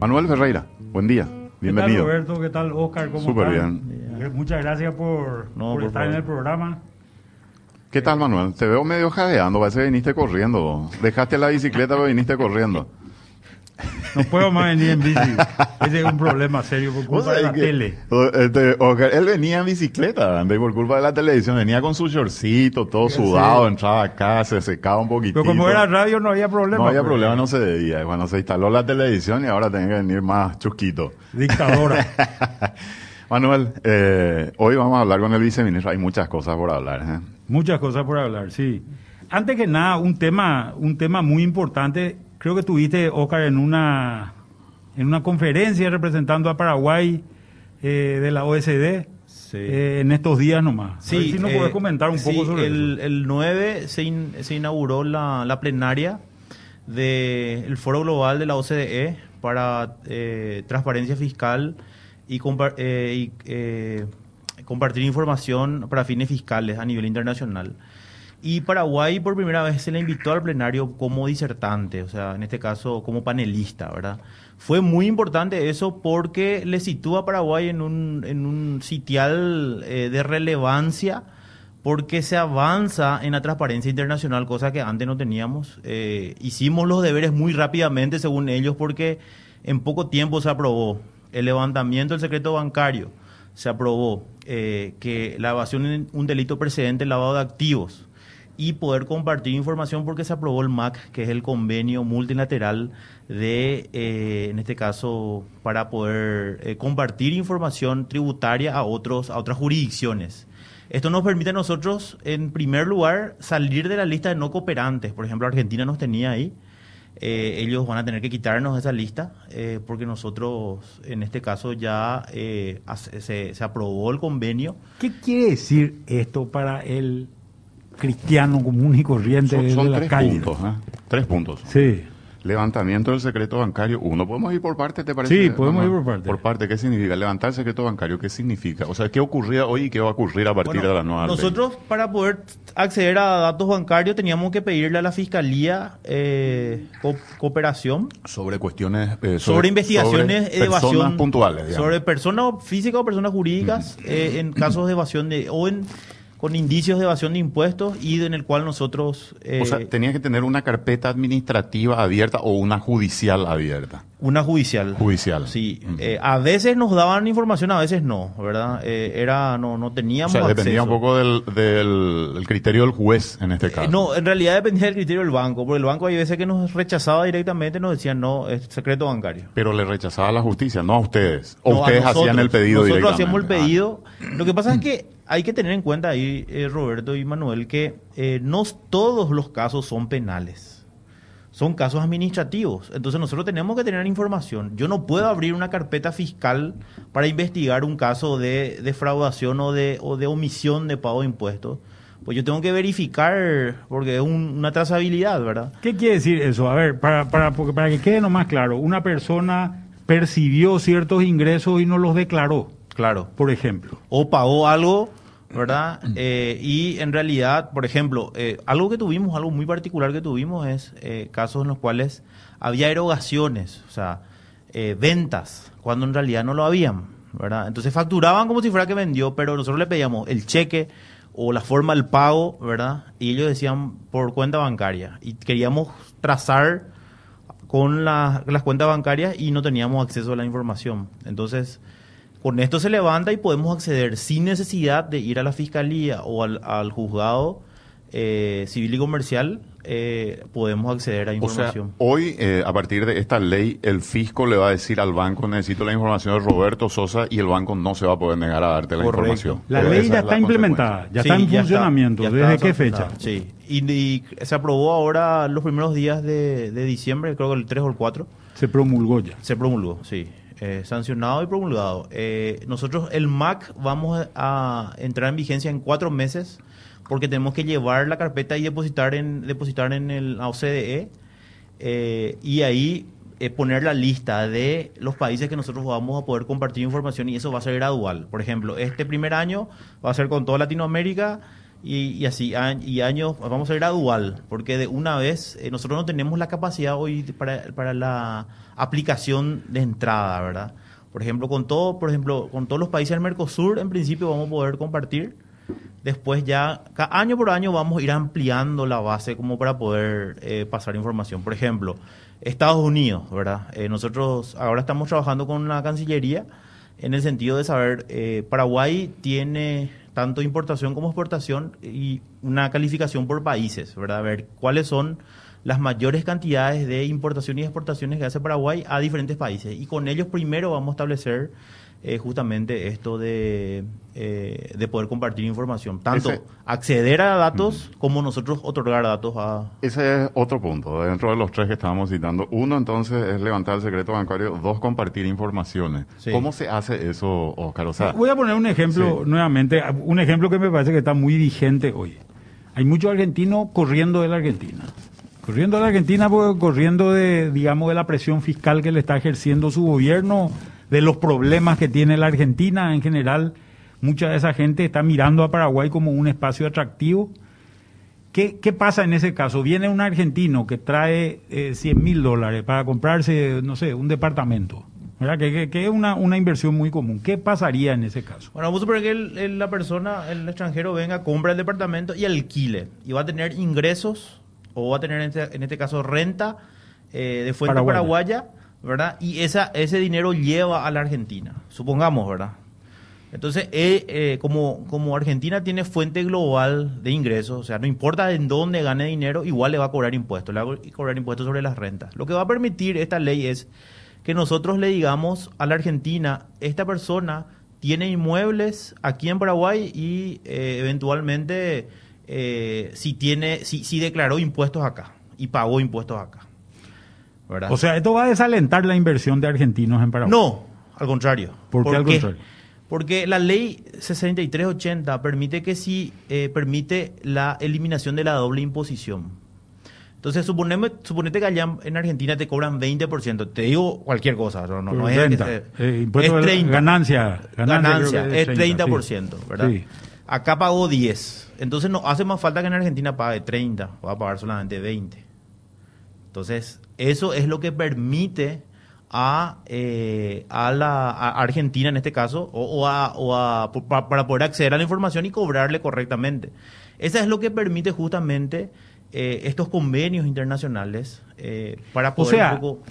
Manuel Ferreira, buen día. Bienvenido. ¿Qué tal, Roberto? ¿Qué tal, Oscar? ¿Cómo Súper están? bien. Eh, Muchas gracias por, No, por por estar favor. en el programa. ¿Qué tal, Manuel? Te veo medio jadeando, parece que viniste corriendo. Dejaste la bicicleta, pero viniste corriendo. No puedo más venir en bici. Ese es un problema serio por ¿Vos culpa de la que- tele. este, él venía en bicicleta, ande, por culpa de la televisión. Venía con su shortcito, todo sudado, entraba acá, se secaba un poquitito. Pero como era radio no había problema. No había pues. problema, no se debía. Bueno, se instaló la televisión y ahora tiene que venir más chusquito. Dictadora. Manuel, eh, hoy vamos a hablar con el viceministro. Hay muchas cosas por hablar. ¿eh? Muchas cosas por hablar, sí. Antes que nada, un tema, un tema muy importante. Creo que tuviste, Oscar, en una, en una conferencia representando a Paraguay eh, de la OSD Sí. eh, en estos días nomás. A ver si nos eh, podés comentar un sí, poco sobre el, eso. el 9 se, in- se inauguró la, la plenaria del Foro Global de la OCDE para eh, transparencia fiscal y, compa- eh, y, eh, compartir información para fines fiscales a nivel internacional. Y Paraguay por primera vez se le invitó al plenario como disertante, o sea, en este caso como panelista, ¿verdad? Fue muy importante eso porque le sitúa a Paraguay en un, en un sitial eh, de relevancia porque se avanza en la transparencia internacional, cosa que antes no teníamos. Eh, hicimos los deberes muy rápidamente, según ellos, porque en poco tiempo se aprobó el levantamiento del secreto bancario, se aprobó eh, que la evasión es un delito precedente, el lavado de activos, y poder compartir información porque se aprobó el MAC, que es el convenio multilateral de, eh, en este caso, para poder eh, compartir información tributaria a otros a otras jurisdicciones. Esto nos permite a nosotros, en primer lugar, salir de la lista de no cooperantes. Por ejemplo, Argentina nos tenía ahí. Eh, ellos van a tener que quitarnos esa lista porque nosotros, en este caso, ya se, se aprobó el convenio. ¿Qué quiere decir esto para el cristiano común y corriente Son, de son la tres calle? puntos. ¿eh? Tres puntos. Sí. Levantamiento del secreto bancario. Uno, ¿podemos ir por parte, te parece? Sí, podemos ir por parte. Por parte, ¿qué significa? Levantar el secreto bancario, ¿qué significa? O sea, ¿qué ocurría hoy y qué va a ocurrir a partir Bueno, de la nueva ley? Nosotros, para poder acceder a datos bancarios, teníamos que pedirle a la Fiscalía eh, co- cooperación Sobre cuestiones... eh, sobre, investigaciones sobre de evasión. personas puntuales, digamos. Sobre personas físicas o personas jurídicas eh, en casos de evasión de. o en, con indicios de evasión de impuestos y en el cual nosotros. eh, O sea, tenía que tener una carpeta administrativa abierta o una judicial abierta. una judicial. Judicial. Sí. Eh, a veces nos daban información, a veces no, ¿verdad? Eh, era, no, no O teníamos. sea, dependía un poco del, del- del criterio del juez en este Eh, caso. No, en realidad dependía del criterio del banco, porque el banco hay veces que nos rechazaba directamente, nos decían no, es secreto bancario. Pero le rechazaba la justicia, no a ustedes. O No, ustedes nosotros. hacían el pedido Nosotros directamente. hacíamos el Ah. pedido. Lo que pasa es que hay que tener en cuenta ahí, eh, Roberto y Manuel, que eh, no todos los casos son penales. Son casos administrativos. Entonces nosotros tenemos que tener información. Yo no puedo abrir una carpeta fiscal para investigar un caso de defraudación o de, o de omisión de pago de impuestos. Pues yo tengo que verificar, porque es un- una trazabilidad, ¿verdad? ¿Qué quiere decir eso? A ver, para, para, para que quede nomás claro, una persona percibió ciertos ingresos y no los declaró, Claro. por ejemplo. o pagó algo, ¿verdad? Eh, y en realidad, por ejemplo, eh, algo que tuvimos, algo muy particular que tuvimos es eh, casos en los cuales había erogaciones, o sea, eh, ventas, cuando en realidad no lo habían, ¿verdad? Entonces facturaban como si fuera que vendió, pero nosotros le pedíamos el cheque o la forma del pago, ¿verdad? Y ellos decían por cuenta bancaria. Y queríamos trazar con la- las cuentas bancarias y no teníamos acceso a la información. Entonces, con esto se levanta y podemos acceder sin necesidad de ir a la fiscalía o al, al juzgado eh, civil y comercial, eh, podemos acceder a O sea, información. hoy, eh, a partir de esta ley, el fisco le va a decir al banco, necesito la información de Roberto Sosa, y el banco no se va a poder negar a darte la Correcto. información. La ley ya está implementada, ya Sí, está en ya funcionamiento. ya ¿Desde está qué fecha? Sí, y, y se aprobó ahora los primeros días de, de diciembre, creo que el 3 o el 4. Se promulgó ya. Se promulgó, sí. Eh, sancionado y promulgado. Eh, nosotros, el MAC, vamos a entrar en vigencia en cuatro meses porque tenemos que llevar la carpeta y depositar en, depositar en el OCDE eh, y ahí eh, poner la lista de los países que nosotros vamos a poder compartir información y eso va a ser gradual. Por ejemplo, este primer año va a ser con toda Latinoamérica y, y así, y años, vamos a ir gradual, porque de una vez nosotros no tenemos la capacidad hoy para, para la aplicación de entrada, ¿verdad? Por ejemplo, con todo, por ejemplo, con todos los países del Mercosur, en principio vamos a poder compartir. Después ya, año por año vamos a ir ampliando la base como para poder eh, pasar información. Por ejemplo, Estados Unidos, ¿verdad? Eh, nosotros ahora estamos trabajando con la Cancillería en el sentido de saber, eh, Paraguay tiene tanto importación como exportación y una calificación por países, ¿verdad? A ver cuáles son las mayores cantidades de importación y exportaciones que hace Paraguay a diferentes países. Y con ellos primero vamos a establecer eh, justamente esto de, eh, de poder compartir información. Tanto Ese- acceder a datos como nosotros otorgar datos a... Ese es otro punto, dentro de los tres que estábamos citando. Uno, entonces, es levantar el secreto bancario. Dos, compartir informaciones. Sí. ¿Cómo se hace eso, Oscar? O sea, Voy a poner un ejemplo Sí. nuevamente, un ejemplo que me parece que está muy vigente hoy. Hay muchos argentinos corriendo de la Argentina. Corriendo de la Argentina porque corriendo de, digamos, de la presión fiscal que le está ejerciendo su gobierno, de los problemas que tiene la Argentina en general. Mucha de esa gente está mirando a Paraguay como un espacio atractivo. ¿Qué, qué pasa en ese caso? Viene un argentino que trae eh, 100 mil dólares para comprarse, no sé, un departamento, ¿verdad? Que, que- que es una, una inversión muy común. ¿Qué pasaría en ese caso? Bueno, vamos a suponer que el- el- la persona, el extranjero, venga, compra el departamento y alquile. Y va a tener ingresos, o va a tener en este, en este caso renta eh, de fuente Paraguaya. paraguaya, ¿verdad? Y esa, ese dinero lleva a la Argentina, supongamos, ¿verdad? Entonces, eh, eh, como, como Argentina tiene fuente global de ingresos, o sea, no importa en dónde gane dinero, igual le va a cobrar impuestos, le va a cobrar impuestos sobre las rentas. Lo que va a permitir esta ley es que nosotros le digamos a la Argentina, esta persona tiene inmuebles aquí en Paraguay y eh, eventualmente eh, si tiene, si, si declaró impuestos acá y pagó impuestos acá. ¿verdad? O sea, esto va a desalentar la inversión de argentinos en Paraguay. No, al contrario. ¿Por qué al contrario? Porque la ley 6380 permite que si eh, permite la eliminación de la doble imposición. Entonces, suponeme, suponete que allá en Argentina te cobran 20%. Te digo cualquier cosa. No, no, no es, eh, Eh, impuesto es de 30. ganancia. Ganancia, es 30, 30%, sí. ¿verdad? Sí. Acá pagó 10. Entonces, no hace más falta que en Argentina pague 30. Va a pagar solamente 20. Entonces, eso es lo que permite a, eh, a la a Argentina en este caso, o, o a, o a- pa- para poder acceder a la información y cobrarle correctamente. Eso es lo que permite justamente eh, estos convenios internacionales eh, para O poder sea, un poco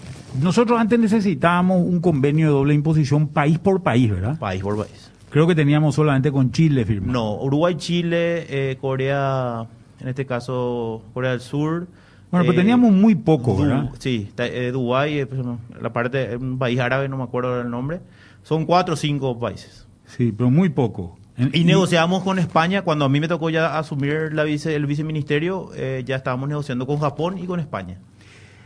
nosotros antes necesitábamos un convenio de doble imposición país por país, ¿verdad? país por país. Creo que teníamos solamente con Chile firmado. No, Uruguay, Chile, eh, Corea, en este caso Corea del Sur. Bueno, pero eh, teníamos muy poco, Du- ¿verdad? Sí, eh, Dubái, eh, pues, la parte, un país árabe, no me acuerdo el nombre. Son cuatro o cinco países. Sí, pero muy poco. Y negociamos con España, cuando a mí me tocó ya asumir la vice, el viceministerio, eh, ya estábamos negociando con Japón y con España.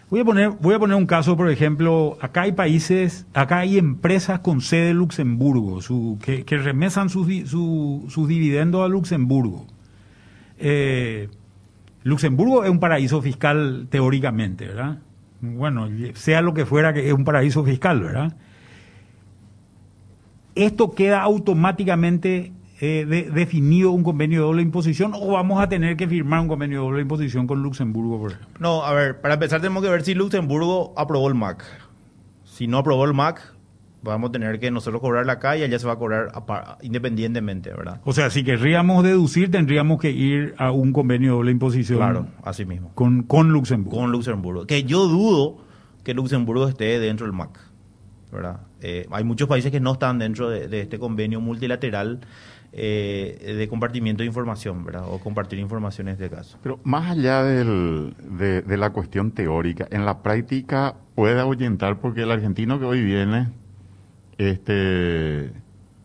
Voy a poner, voy a poner un caso, por ejemplo, acá hay países, acá hay empresas con sede en Luxemburgo, su, que, remesan sus, su- sus dividendos a Luxemburgo. Eh, Luxemburgo es un paraíso fiscal teóricamente, ¿verdad? Bueno, sea lo que fuera que es un paraíso fiscal, ¿verdad? ¿Esto queda automáticamente eh, de- definido un convenio de doble imposición o vamos a tener que firmar un convenio de doble imposición con Luxemburgo, por ejemplo? No, a ver, para empezar tenemos que ver si Luxemburgo aprobó el MAC. Si no aprobó el MAC, vamos a tener que nosotros cobrarla acá y allá se va a cobrar independientemente, ¿verdad? O sea, si querríamos deducir, tendríamos que ir a un convenio de doble imposición Claro, así mismo. con, con Luxemburgo. Con Luxemburgo. Que yo dudo que Luxemburgo esté dentro del MAC, ¿verdad? Eh, hay muchos países que no están dentro de, de este convenio multilateral eh, de compartimiento de información, ¿verdad? O compartir información en este caso. Pero más allá del- de, de la cuestión teórica, en la práctica puede ahuyentar porque el argentino que hoy viene este,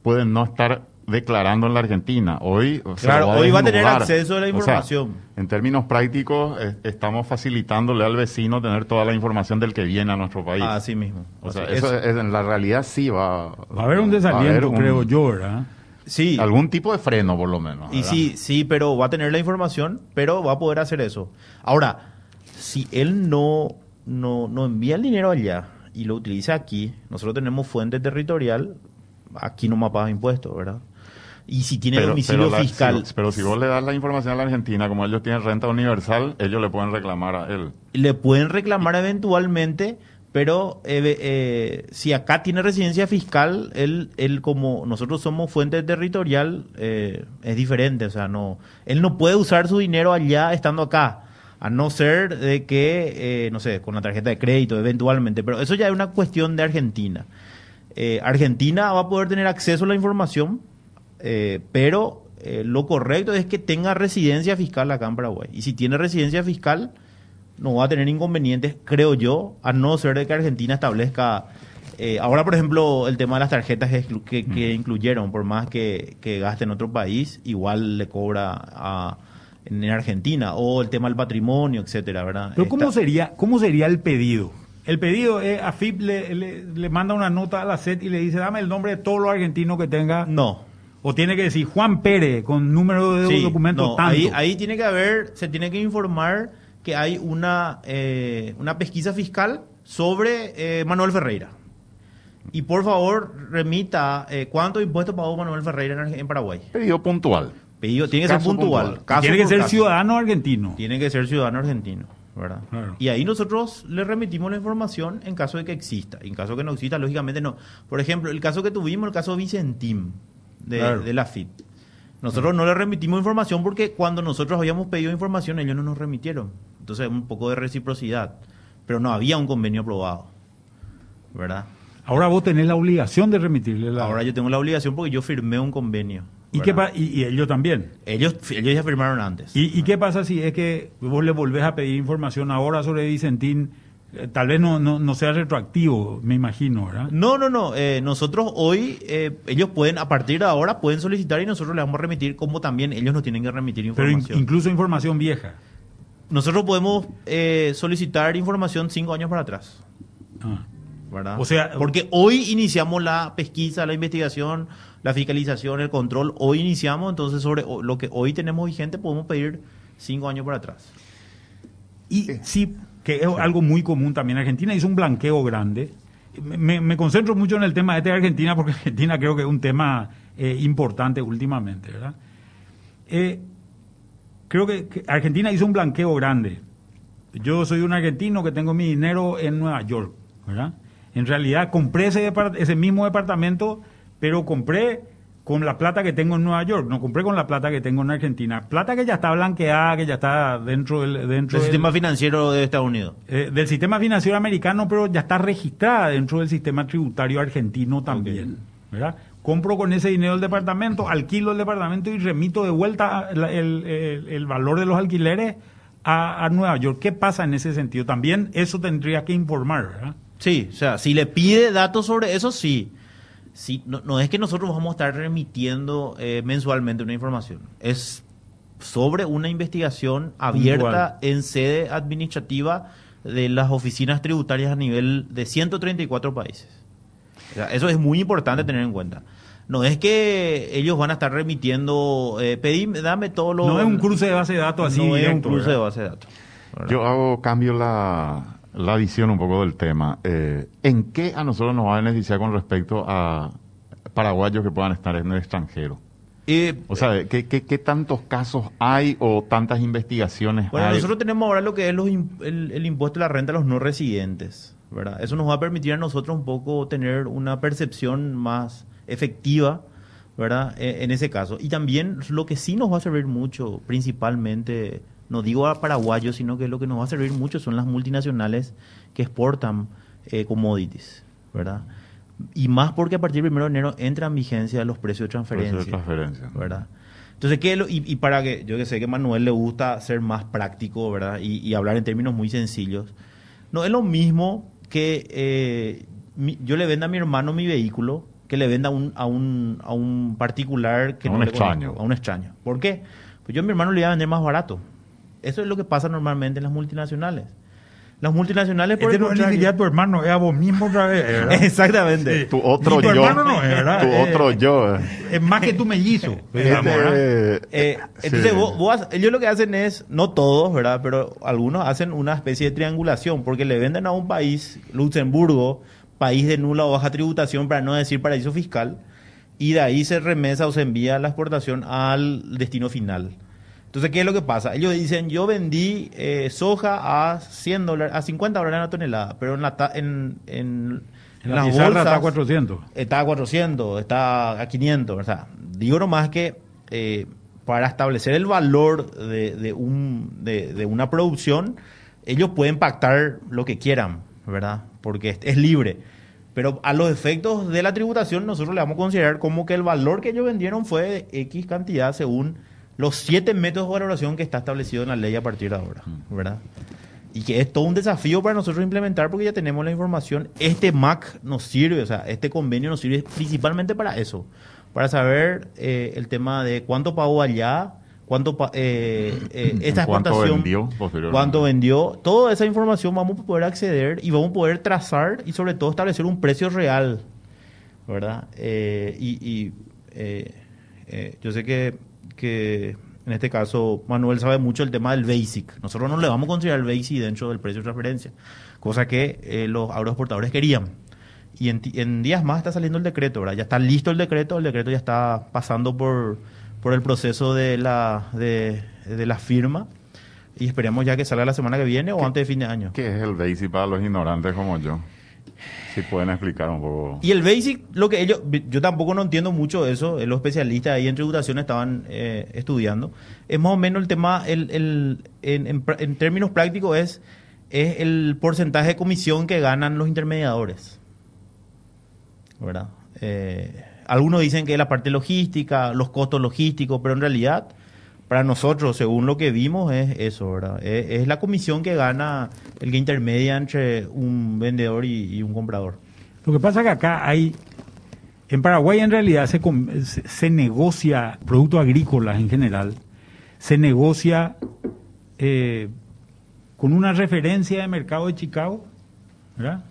puede no estar declarando en la Argentina. Hoy, Claro, lo hoy va a tener acceso a la O sea, información. en términos prácticos, eh, estamos facilitándole al vecino tener toda la información del que viene a nuestro país. Así mismo. o sea, eso es- es- en la realidad sí va, Va a haber un va haber desaliento, un- creo yo, ¿verdad? Sí. Algún tipo de freno, por lo menos. Y ¿verdad? sí, sí, pero va a tener la información, pero va a poder hacer eso. Ahora, si él no, no, no envía el dinero allá y lo utiliza aquí, nosotros tenemos fuente territorial, aquí no paga impuestos, ¿verdad? y si tiene domicilio la- fiscal, si- pero si vos le das la información a la Argentina, como ellos tienen renta universal, ellos le pueden reclamar a él. le pueden reclamar eventualmente, pero eh, eh, si acá tiene residencia fiscal, él, él como nosotros somos fuente territorial, eh, es diferente, o sea, no, él no puede usar su dinero allá estando acá, a no ser de que, no sé, con la tarjeta de crédito eventualmente, pero eso ya es una cuestión de Argentina. Argentina va a poder tener acceso a la información, pero lo correcto es que tenga residencia fiscal acá en Paraguay. Y si tiene residencia fiscal, no va a tener inconvenientes, creo yo, a no ser de que Argentina establezca... eh, ahora, por ejemplo, el tema de las tarjetas que, que- que incluyeron, por más que, que gaste en otro país, igual le cobra a- en, en Argentina, o el tema del patrimonio, etcétera, ¿verdad? Pero ¿cómo sería, ¿cómo sería el pedido? El pedido es, AFIP le, le, le manda una nota a la SED y le dice, dame el nombre de todos los argentinos que tenga. No, O tiene que decir Juan Pérez con número de Sí, documento no, tanto. Ahí, ahí tiene que haber, se tiene que informar que hay una, eh, una pesquisa fiscal sobre eh, Manuel Ferreira. Y por favor, remita eh, cuánto impuesto pagó Manuel Ferreira en, en Paraguay. Pedido puntual. Pedido, tiene que ser puntual. puntual. caso tiene que ser caso. ciudadano argentino. Tiene que ser ciudadano argentino, ¿verdad? Claro. Y ahí nosotros le remitimos la información en caso de que exista. En caso de que no exista, lógicamente no. Por ejemplo, el caso que tuvimos, el caso Vicentim, de, Claro. de la FIT. Nosotros no le remitimos información porque cuando nosotros habíamos pedido información, ellos no nos remitieron. Entonces, un poco de reciprocidad. Pero no había un convenio aprobado, ¿verdad? Ahora vos tenés la obligación de remitirle la... Ahora yo tengo la obligación porque yo firmé un convenio. ¿Y, qué y, y ellos también. ellos, ellos ya firmaron antes. ¿Y, y qué pasa si es que vos le volvés a pedir información ahora sobre Vicentín? Eh, tal vez no, no, no sea retroactivo, me imagino, ¿verdad? No, no, no. eh, nosotros hoy, eh, ellos pueden, a partir de ahora, pueden solicitar y nosotros les vamos a remitir, como también ellos nos tienen que remitir Pero in- información. incluso información vieja. Nosotros podemos eh, solicitar información cinco años para atrás, Ah. ¿verdad? O sea- porque hoy iniciamos la pesquisa, la investigación, la fiscalización, el control. Hoy iniciamos, entonces sobre lo que hoy tenemos vigente podemos pedir cinco años para atrás. Y sí, que es algo muy común también. Argentina hizo un blanqueo grande. Me, me concentro mucho en el tema este de Argentina porque Argentina creo que es un tema eh, importante últimamente, ¿verdad? Eh, creo que, que Argentina hizo un blanqueo grande. Yo soy un argentino que tengo mi dinero en Nueva York, ¿verdad? En realidad compré ese, depart- ese mismo departamento, pero compré con la plata que tengo en Nueva York, no compré con la plata que tengo en Argentina. Plata que ya está blanqueada, que ya está dentro del, dentro El del- sistema financiero de Estados Unidos. eh, del sistema financiero americano, pero ya está registrada dentro del sistema tributario argentino también. ¿verdad? Compro con ese dinero el departamento, alquilo el departamento y remito de vuelta el, el- el valor de los alquileres a, a Nueva York. ¿Qué pasa en ese sentido? También eso tendría que informar, ¿verdad? Sí, o sea, si le pide datos sobre eso, sí. Sí, no, no es que nosotros vamos a estar remitiendo eh, mensualmente una información. Es sobre una investigación abierta en sede administrativa de las oficinas tributarias a nivel de 134 países. O sea, eso es muy importante tener en cuenta. No es que ellos van a estar remitiendo, eh, pedime, dame todo lo... No es un cruce de base de datos así no es un cruce de base de datos. ¿verdad? Yo hago cambio la, la visión un poco del tema. Eh, ¿En qué a nosotros nos va a beneficiar con respecto a paraguayos que puedan estar en el extranjero? Eh, O sea, ¿qué, qué, qué tantos casos hay o tantas investigaciones Bueno, hay? nosotros tenemos ahora lo que es los el, el impuesto a la renta a los no residentes, ¿verdad? Eso nos va a permitir a nosotros un poco tener una percepción más efectiva, ¿verdad? E- en ese caso. Y también lo que sí nos va a servir mucho, principalmente, no digo a paraguayos, sino que lo que nos va a servir mucho son las multinacionales que exportan eh, commodities, ¿verdad? Y más porque a partir del 1 de enero entran en vigencia los precios de transferencia. Precio de transferencia. ¿verdad? Entonces, ¿qué es lo- y, y para que, yo que sé que a Manuel le gusta ser más práctico, ¿verdad? Y, y hablar en términos muy sencillos. No es lo mismo que eh, mi- yo le venda a mi hermano mi vehículo que le venda a un, a un, a un particular que A no un le extraño. conozco, a un extraño. ¿Por qué? Pues yo a mi hermano le iba a vender más barato. Eso es lo que pasa normalmente en las multinacionales. Las multinacionales, por Este no es tu hermano, es a vos mismo otra vez, ¿verdad? Exactamente. Tu otro Ni tu yo. hermano no es, ¿verdad? Tu Eh, otro yo. eh. Es más que tu mellizo. Este, Eh, entonces, sí. vos, vos ha- ellos lo que hacen es, no todos, ¿verdad? Pero algunos hacen una especie de triangulación, porque le venden a un país, Luxemburgo, país de nula o baja tributación, para no decir paraíso fiscal, y de ahí se remesa o se envía la exportación al destino final. Entonces, ¿qué es lo que pasa? Ellos dicen, yo vendí eh, soja a 100 dólares, a 50 dólares la tonelada, pero en, la en, en, en la bolsas está a 400. Está a 400, está a 500. O sea, digo nomás que eh, para establecer el valor de, de un, de, de, una producción, ellos pueden pactar lo que quieran, ¿verdad? Porque es, libre. Pero a los efectos de la tributación, nosotros le vamos a considerar como que el valor que ellos vendieron fue de X cantidad según los siete métodos de valoración que está establecido en la ley a partir de ahora, mm. ¿verdad? Y que es todo un desafío para nosotros implementar porque ya tenemos la información. Este MAC nos sirve, o sea, este convenio nos sirve principalmente para eso, para saber eh, el tema de cuánto pagó allá, cuánto eh, eh, esta exportación, vendió, cuánto vendió, toda esa información vamos a poder acceder y vamos a poder trazar y sobre todo establecer un precio real, ¿verdad? y, y yo sé que que en este caso Manuel sabe mucho el tema del basic. Nosotros no le vamos a considerar el basic dentro del precio de transferencia, cosa que eh, los agroexportadores querían. Y en, días más está saliendo el decreto, ¿verdad? Ya está listo el decreto, el decreto ya está pasando por, por el proceso de la, de, de la firma y esperemos ya que salga la semana que viene o antes de fin de año. ¿Qué es el basic para los ignorantes como yo? Si pueden explicar un poco. Y el basic, lo que ellos, yo tampoco no entiendo mucho eso, los especialistas ahí en tributación estaban eh, estudiando. Es más o menos el tema, el, el, en, en, términos prácticos, es, es el porcentaje de comisión que ganan los intermediadores. ¿Verdad? Eh, algunos dicen que es la parte logística, los costos logísticos, pero en realidad para nosotros, según lo que vimos, es eso, ¿verdad? Es, la comisión que gana el que intermedia entre un vendedor y, un comprador. Lo que pasa es que acá hay, en Paraguay en realidad se, se negocia productos agrícolas en general, se negocia eh, con una referencia de mercado de Chicago, ¿verdad?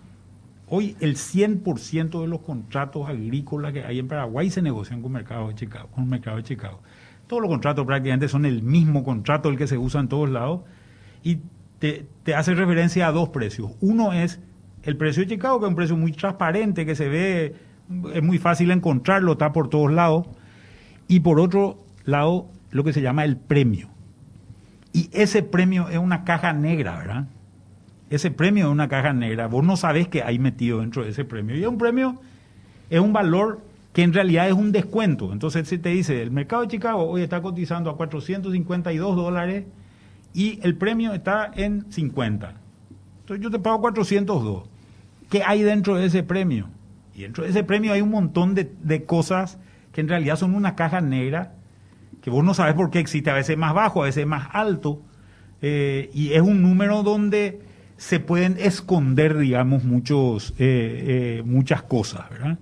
Hoy el 100% de los contratos agrícolas que hay en Paraguay se negocian con mercado de Chicago, con mercado de Chicago. Todos los contratos prácticamente son el mismo contrato, el que se usa en todos lados, y te, hace referencia a dos precios. Uno es el precio de Chicago, que es un precio muy transparente, que se ve, es muy fácil encontrarlo, está por todos lados. Y por otro lado, lo que se llama el premio. Y ese premio es una caja negra, ¿verdad? Ese premio es una caja negra. Vos no sabés qué hay metido dentro de ese premio. Y es un premio, es un valor que en realidad es un descuento. Entonces se te dice, el mercado de Chicago hoy está cotizando a 452 dólares y el premio está en 50. Entonces yo te pago 402. ¿Qué hay dentro de ese premio? Y dentro de ese premio hay un montón de, cosas que en realidad son una caja negra, que vos no sabes por qué existe, a veces más bajo, a veces más alto, eh, y es un número donde se pueden esconder, digamos, muchos, eh, eh, muchas cosas, ¿verdad?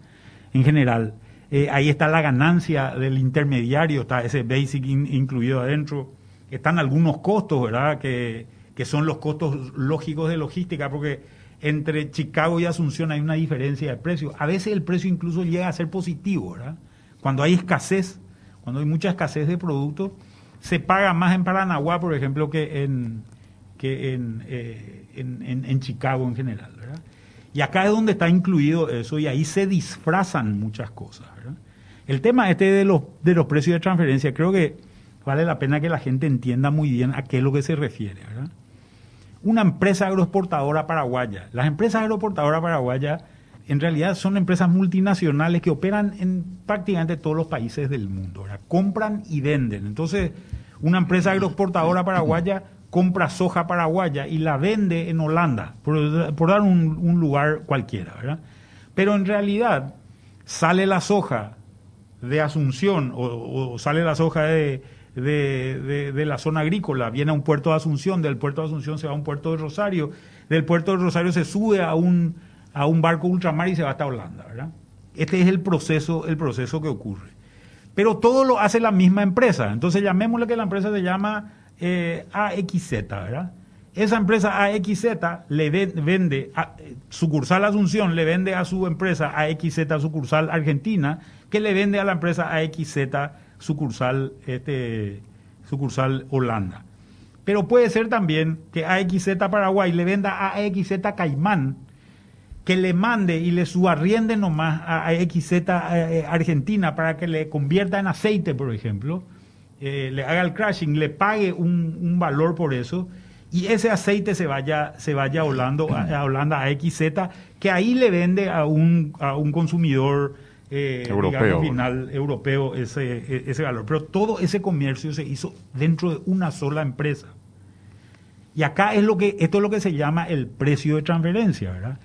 En general. Eh, ahí está la ganancia del intermediario, está ese basic incluido adentro. Están algunos costos, ¿verdad? Que, que son los costos lógicos de logística, porque entre Chicago y Asunción hay una diferencia de precio. A veces el precio incluso llega a ser positivo, ¿verdad? Cuando hay escasez, cuando hay mucha escasez de productos, se paga más en Paranaguá, por ejemplo, que en, que en, en, Chicago en general. Y acá es donde está incluido eso y ahí se disfrazan muchas cosas. El tema este de los, de los precios de transferencia, creo que vale la pena que la gente entienda muy bien a qué es lo que se refiere. Una empresa agroexportadora paraguaya. Las empresas agroexportadoras paraguayas en realidad son empresas multinacionales que operan en prácticamente todos los países del mundo. Compran y venden. Entonces, una empresa agroexportadora paraguaya compra soja paraguaya y la vende en Holanda, por, dar un, lugar cualquiera, ¿verdad? Pero en realidad sale la soja de Asunción o, sale la soja de, de, la zona agrícola, viene a un puerto de Asunción, del puerto de Asunción se va a un puerto de Rosario, del puerto de Rosario se sube a un, a un barco ultramar y se va hasta Holanda, ¿verdad? Este es el proceso, el proceso que ocurre. Pero todo lo hace la misma empresa. Entonces llamémosle que la empresa se llama eh, AXZ, ¿verdad? Esa empresa AXZ le vende, a, sucursal Asunción le vende a su empresa AXZ sucursal Argentina, que le vende a la empresa AXZ sucursal, este, sucursal Holanda. Pero puede ser también que AXZ Paraguay le venda a AXZ Caimán que le mande y le subarriende nomás a, a XZ eh, Argentina para que le convierta en aceite, por ejemplo, eh, le haga el crashing, le pague un, un valor por eso y ese aceite se vaya, se vaya a Holanda, a, Holanda, a XZ, que ahí le vende a un, a un consumidor eh, Europeo. digamos, final europeo ese, e- ese valor. Pero todo ese comercio se hizo dentro de una sola empresa. Y acá es lo que, esto es lo que se llama el precio de transferencia, ¿verdad?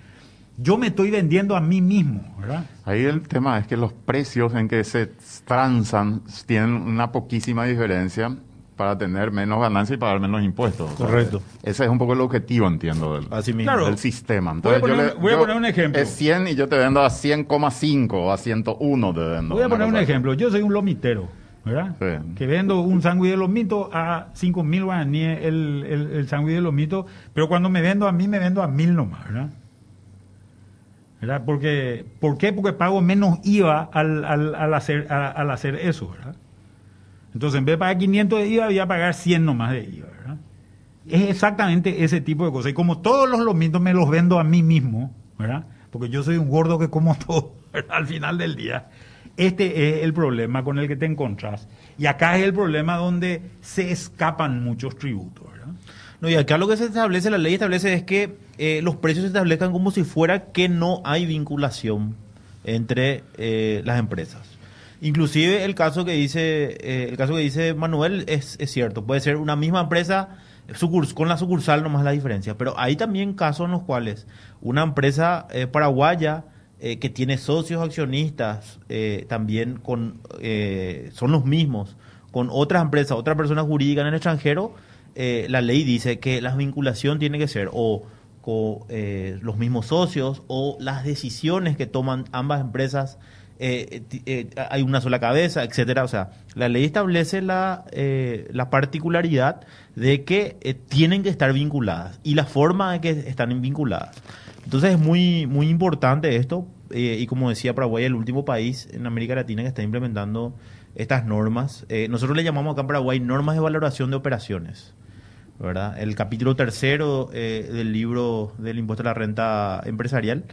Yo me estoy vendiendo a mí mismo, ¿verdad? Ahí el tema es que los precios en que se transan tienen una poquísima diferencia para tener menos ganancia y pagar menos impuestos. O sea, Correcto. ese es un poco el objetivo, entiendo, del, Así mismo. Claro. del sistema. Voy a Entonces, yo poner- le- voy a yo- poner un ejemplo. Es 100 y yo te vendo a 100,5 o a 101 te vendo. Voy a poner un ejemplo. Yo soy un lomitero, ¿verdad? Sí. Que vendo un sándwich de lomito a 5 mil guaraníes el, el, el sándwich de lomito, pero cuando me vendo a mí, me vendo a mil nomás, ¿verdad? ¿Verdad? Porque, ¿Por qué? Porque pago menos IVA al, al, al hacer, a- al hacer eso, ¿verdad? Entonces, en vez de pagar 500 de IVA, voy a pagar 100 nomás de IVA, ¿verdad? Es exactamente ese tipo de cosas. Y como todos los lomitos me los vendo a mí mismo, ¿verdad? Porque yo soy un gordo que como todo ¿verdad? al final del día. Este es el problema con el que te encontrás. Y acá es el problema donde se escapan muchos tributos, ¿verdad? No, y acá lo que se establece, la ley establece es que eh, los precios se establezcan como si fuera que no hay vinculación entre eh, las empresas. Inclusive el caso que dice eh, el caso que dice Manuel es, es cierto, puede ser una misma empresa con la sucursal nomás la diferencia, pero hay también casos en los cuales una empresa paraguaya que tiene socios accionistas también con son los mismos con otras empresas, otras personas jurídicas en el extranjero, la ley dice que la vinculación tiene que ser o con eh, los mismos socios o las decisiones que toman ambas empresas eh, eh, hay una sola cabeza, etcétera. O sea, la ley establece la, eh, la particularidad de que eh, tienen que estar vinculadas y la forma de que están vinculadas. Entonces es muy, muy importante esto y como decía Paraguay, el último país en América Latina que está implementando estas normas. Nosotros le llamamos acá en Paraguay normas de valoración de operaciones. ¿Verdad? El capítulo tercero eh, del libro del impuesto a la renta empresarial.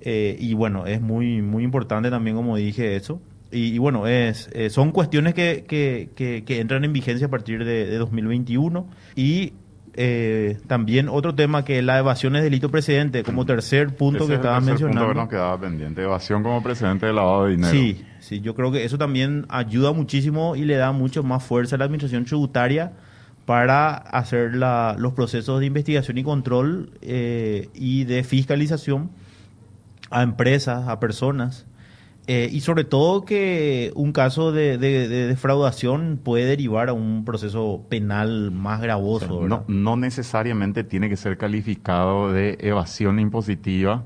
Eh, y bueno, es muy, muy importante también, como dije, eso. Y, y bueno, es, eh, son cuestiones que, que, que- que entran en vigencia a partir de, de 2021. Y eh, también otro tema que la evasión es delito precedente, como tercer punto Ese que estaba tercer punto mencionando. que nos quedaba pendiente. Evasión como precedente de lavado de dinero. Sí, sí, yo creo que eso también ayuda muchísimo y le da mucho más fuerza a la administración tributaria para hacer la- los procesos de investigación y control eh, y de fiscalización a empresas, a personas. eh, y sobre todo que un caso de, de- de defraudación puede derivar a un proceso penal más O sea, gravoso. no necesariamente tiene que ser calificado de evasión impositiva.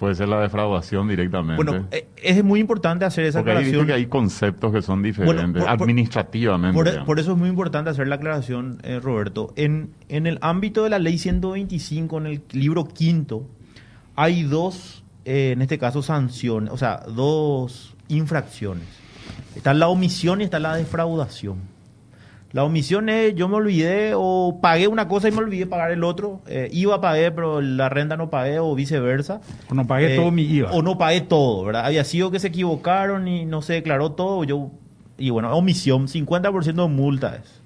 Puede ser la defraudación directamente. Bueno, eh, es muy importante hacer esa Porque ahí aclaración. que hay conceptos que son diferentes, por- administrativamente. Por, digamos. por eso es muy importante hacer la aclaración, eh, Roberto. En, en el ámbito de la ley 125, en el libro quinto, hay dos, eh, en este caso, sanciones, o sea, dos infracciones. Está la omisión y está la defraudación. La omisión es yo me olvidé o pagué una cosa y me olvidé pagar el otro. Eh, iba a pagar, pero la renta no pagué o viceversa. O no pagué Eh, todo mi IVA. O no pagué todo, ¿verdad? Había sido que se equivocaron y no se declaró todo. Yo, y bueno, omisión, 50% de multa es.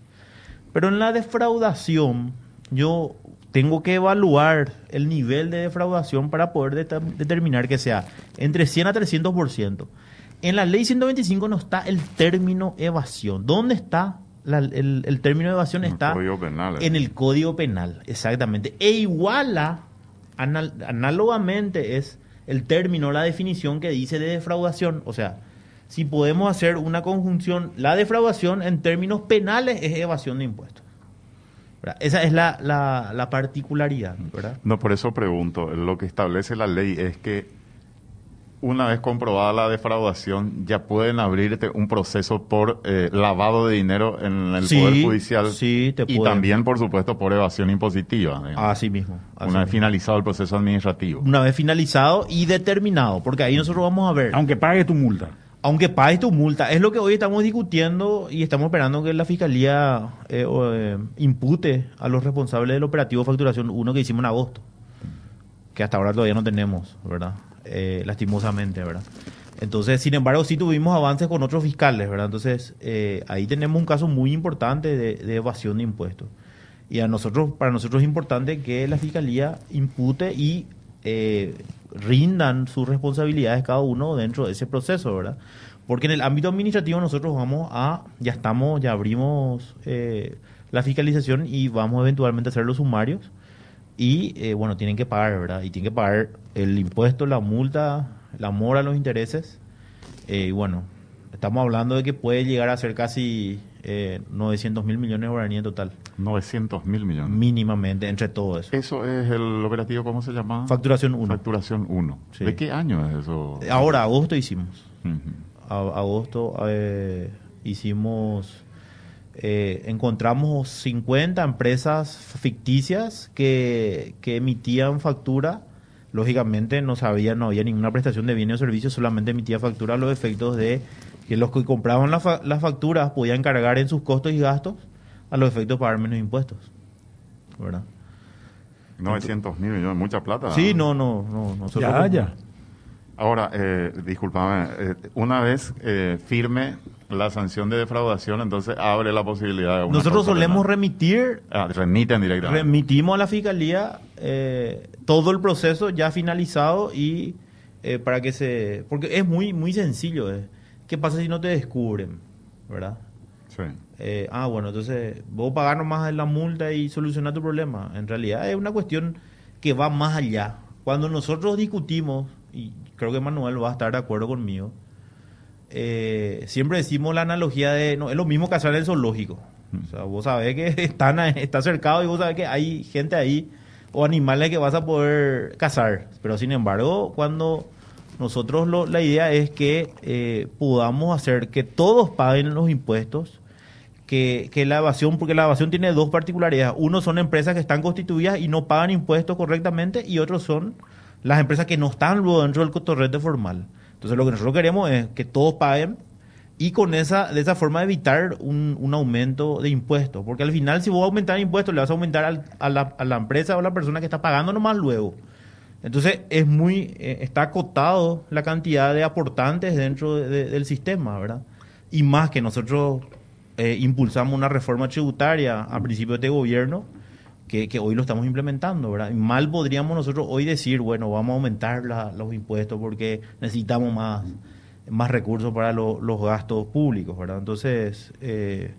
Pero en la defraudación, yo tengo que evaluar el nivel de defraudación para poder determinar que sea entre 100 a 300%. En la ley 125 no está el término evasión. ¿Dónde está la- el, el término evasión? En el Está Penal, eh. en el Código Penal, exactamente. E iguala, anal- análogamente es el término, la definición que dice de defraudación. O sea, si podemos hacer una conjunción, la defraudación en términos penales es evasión de impuestos. ¿verdad? Esa es la, la- la particularidad, ¿verdad? No, por eso pregunto. Lo que establece la ley es que una vez comprobada la defraudación, ya pueden abrirte un proceso por eh, lavado de dinero en el Sí, Poder Judicial. sí, te y pueden. también, por supuesto, por evasión impositiva. digamos. Así mismo. así una vez mismo. finalizado el proceso administrativo. Una vez finalizado y determinado, porque ahí nosotros vamos a ver. Aunque pague tu multa. aunque pagues tu multa, es lo que hoy estamos discutiendo y estamos esperando que la Fiscalía eh, o, eh, impute a los responsables del operativo de facturación 1 que hicimos en agosto. que hasta ahora todavía no tenemos, ¿verdad? Eh, lastimosamente, ¿verdad? Entonces, sin embargo, sí tuvimos avances con otros fiscales, ¿verdad? Entonces, eh, ahí tenemos un caso muy importante de, de, evasión de impuestos. Y a nosotros, para nosotros es importante que la fiscalía impute y eh, rindan sus responsabilidades cada uno dentro de ese proceso, ¿verdad? Porque en el ámbito administrativo nosotros vamos a, ya estamos, ya abrimos eh, la fiscalización y vamos eventualmente a hacer los sumarios y eh, bueno, tienen que pagar, ¿verdad? Y tienen que pagar el impuesto, la multa, la mora, los intereses. Eh, y bueno, estamos hablando de que puede llegar a ser casi eh, 900 mil millones de guaraníes en total. 900 mil millones. Mínimamente, entre todo eso. Eso es el operativo, ¿cómo se llama? Facturación 1. Facturación 1. Sí. ¿De qué año es eso? Ahora, agosto hicimos. A- agosto eh, hicimos eh, encontramos 50 empresas ficticias que, que emitían factura lógicamente no sabía no había ninguna prestación de bienes o servicios solamente emitía factura a los efectos de que los que compraban la fa- las facturas podían cargar en sus costos y gastos a los efectos de pagar menos impuestos ¿verdad? 900 mil millones, mucha plata. sí no no no nosotros Ya, ya. Ahora, eh, discúlpame, eh, una vez eh, firme la sanción de defraudación, entonces abre la posibilidad de una nosotros solemos penal. remitir Ah, remiten directamente. Remitimos a la fiscalía eh, todo el proceso ya finalizado y eh, para que se... Porque es muy muy sencillo. eh. ¿Qué pasa si no te descubren? ¿Verdad? Sí. Eh, ah, bueno, entonces vos pagar nomás la multa y solucionar tu problema. En realidad es una cuestión que va más allá. Cuando nosotros discutimos, y creo que Manuel va a estar de acuerdo conmigo, eh, siempre decimos la analogía de, no, es lo mismo cazar en el zoológico. O sea, vos sabés que están, está cercado y vos sabés que hay gente ahí o animales que vas a poder cazar. Pero sin embargo, cuando nosotros lo- la idea es que eh, podamos hacer que todos paguen los impuestos, que, que la evasión, porque la evasión tiene dos particularidades. Uno son empresas que están constituidas y no pagan impuestos correctamente y otros son las empresas que no están luego dentro del cotorrete formal. Entonces lo que nosotros queremos es que todos paguen y con esa, de esa forma evitar un, un aumento de impuestos. Porque al final si vos aumentar impuestos le vas a aumentar a, la, a la empresa o a la persona que está pagando nomás luego. Entonces es muy, eh, está acotado la cantidad de aportantes dentro de- de- del sistema, ¿verdad? Y más que nosotros eh, impulsamos una reforma tributaria a principios de gobierno que, hoy lo estamos implementando, ¿verdad? Mal podríamos nosotros hoy decir, bueno, vamos a aumentar la- los impuestos porque necesitamos más, más recursos para lo- los gastos públicos, ¿verdad? Entonces, eh,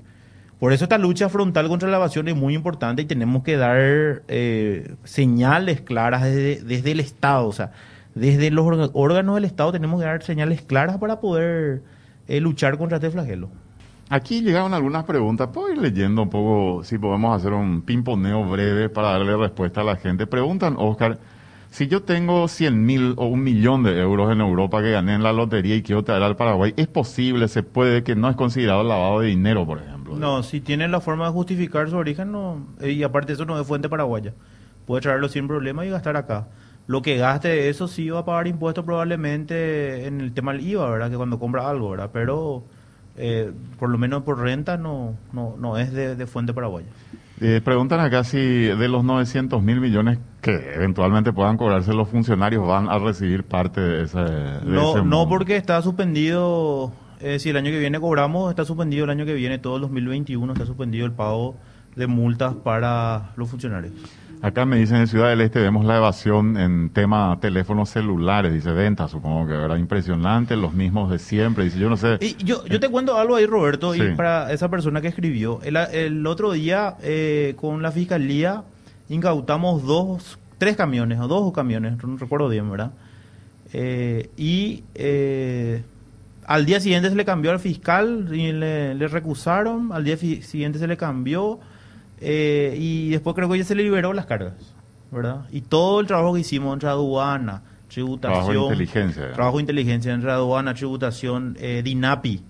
por eso esta lucha frontal contra la evasión es muy importante y tenemos que dar eh, señales claras desde, desde el Estado, o sea, desde los órganos del Estado tenemos que dar señales claras para poder eh, luchar contra este flagelo. Aquí llegaron algunas preguntas. Puedo ir leyendo un poco, si podemos hacer un pimponeo breve para darle respuesta a la gente. Preguntan, Oscar, si yo tengo 100 mil o un millón de euros en Europa que gané en la lotería y quiero traer al Paraguay, ¿es posible, se puede, que no es considerado lavado de dinero, por ejemplo? No, si tienen la forma de justificar su origen, no. eh, Y aparte eso no es fuente paraguaya. Puede traerlo sin problema y gastar acá. Lo que gaste eso sí va a pagar impuestos probablemente en el tema del IVA, ¿verdad? Que cuando compra algo, ¿verdad? Pero eh, por lo menos por renta no, no, no es de, de fuente paraguaya. Eh, preguntan acá si de los 900 mil millones que eventualmente puedan cobrarse los funcionarios van a recibir parte de ese. de No, ese no porque está suspendido, eh, si el año que viene cobramos, está suspendido el año que viene, todo el 2021 está suspendido el pago de multas para los funcionarios. Acá me dicen en Ciudad del Este vemos la evasión en tema teléfonos celulares, dice ventas, supongo que era impresionante, los mismos de siempre, dice yo no sé. Y yo, yo te cuento algo ahí, Roberto, Sí. y para esa persona que escribió. El, el otro día, eh, con la fiscalía, incautamos dos, tres camiones, o dos camiones, no recuerdo bien, ¿verdad? Eh, y eh, al día siguiente se le cambió al fiscal y le, le recusaron, al día siguiente se le cambió, eh, y después creo que ya se le liberó las cargas, ¿verdad? Y todo el trabajo que hicimos entre aduana, tributación, Trabajo de inteligencia. trabajo de inteligencia entre aduana, tributación, eh, DINAPI,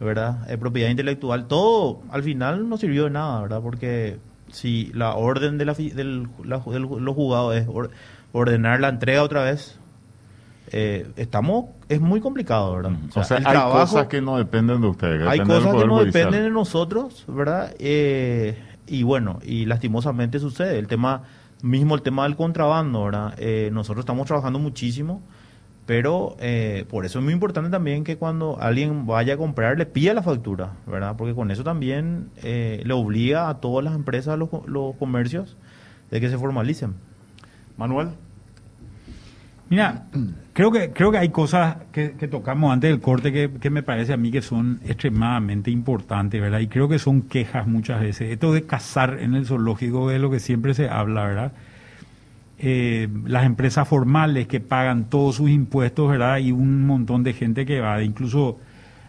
¿verdad? Eh, propiedad intelectual, todo al final no sirvió de nada, ¿verdad? Porque si la orden de la, del, la- de los juzgados es or- ordenar la entrega otra vez, eh, estamos, es muy complicado, ¿verdad? O sea, el hay trabajo- cosas que no dependen de ustedes. que hay cosas que no Judicial. dependen de nosotros, ¿verdad? Eh, y bueno, y lastimosamente sucede. El tema Mismo el tema del contrabando, ¿verdad? Eh, nosotros estamos trabajando muchísimo, pero eh, por eso es muy importante también que cuando alguien vaya a comprar le pida la factura, ¿verdad? Porque con eso también eh, le obliga a todas las empresas, los, los comercios, de que se formalicen. Manuel. Mira, creo que, creo que hay cosas que, tocamos antes del corte que, que, me parece a mí que son extremadamente importantes, ¿verdad? Y creo que son quejas muchas veces. Esto de cazar en el zoológico es lo que siempre se habla, ¿verdad? Eh, las empresas formales que pagan todos sus impuestos, ¿verdad? Y un montón de gente que va, incluso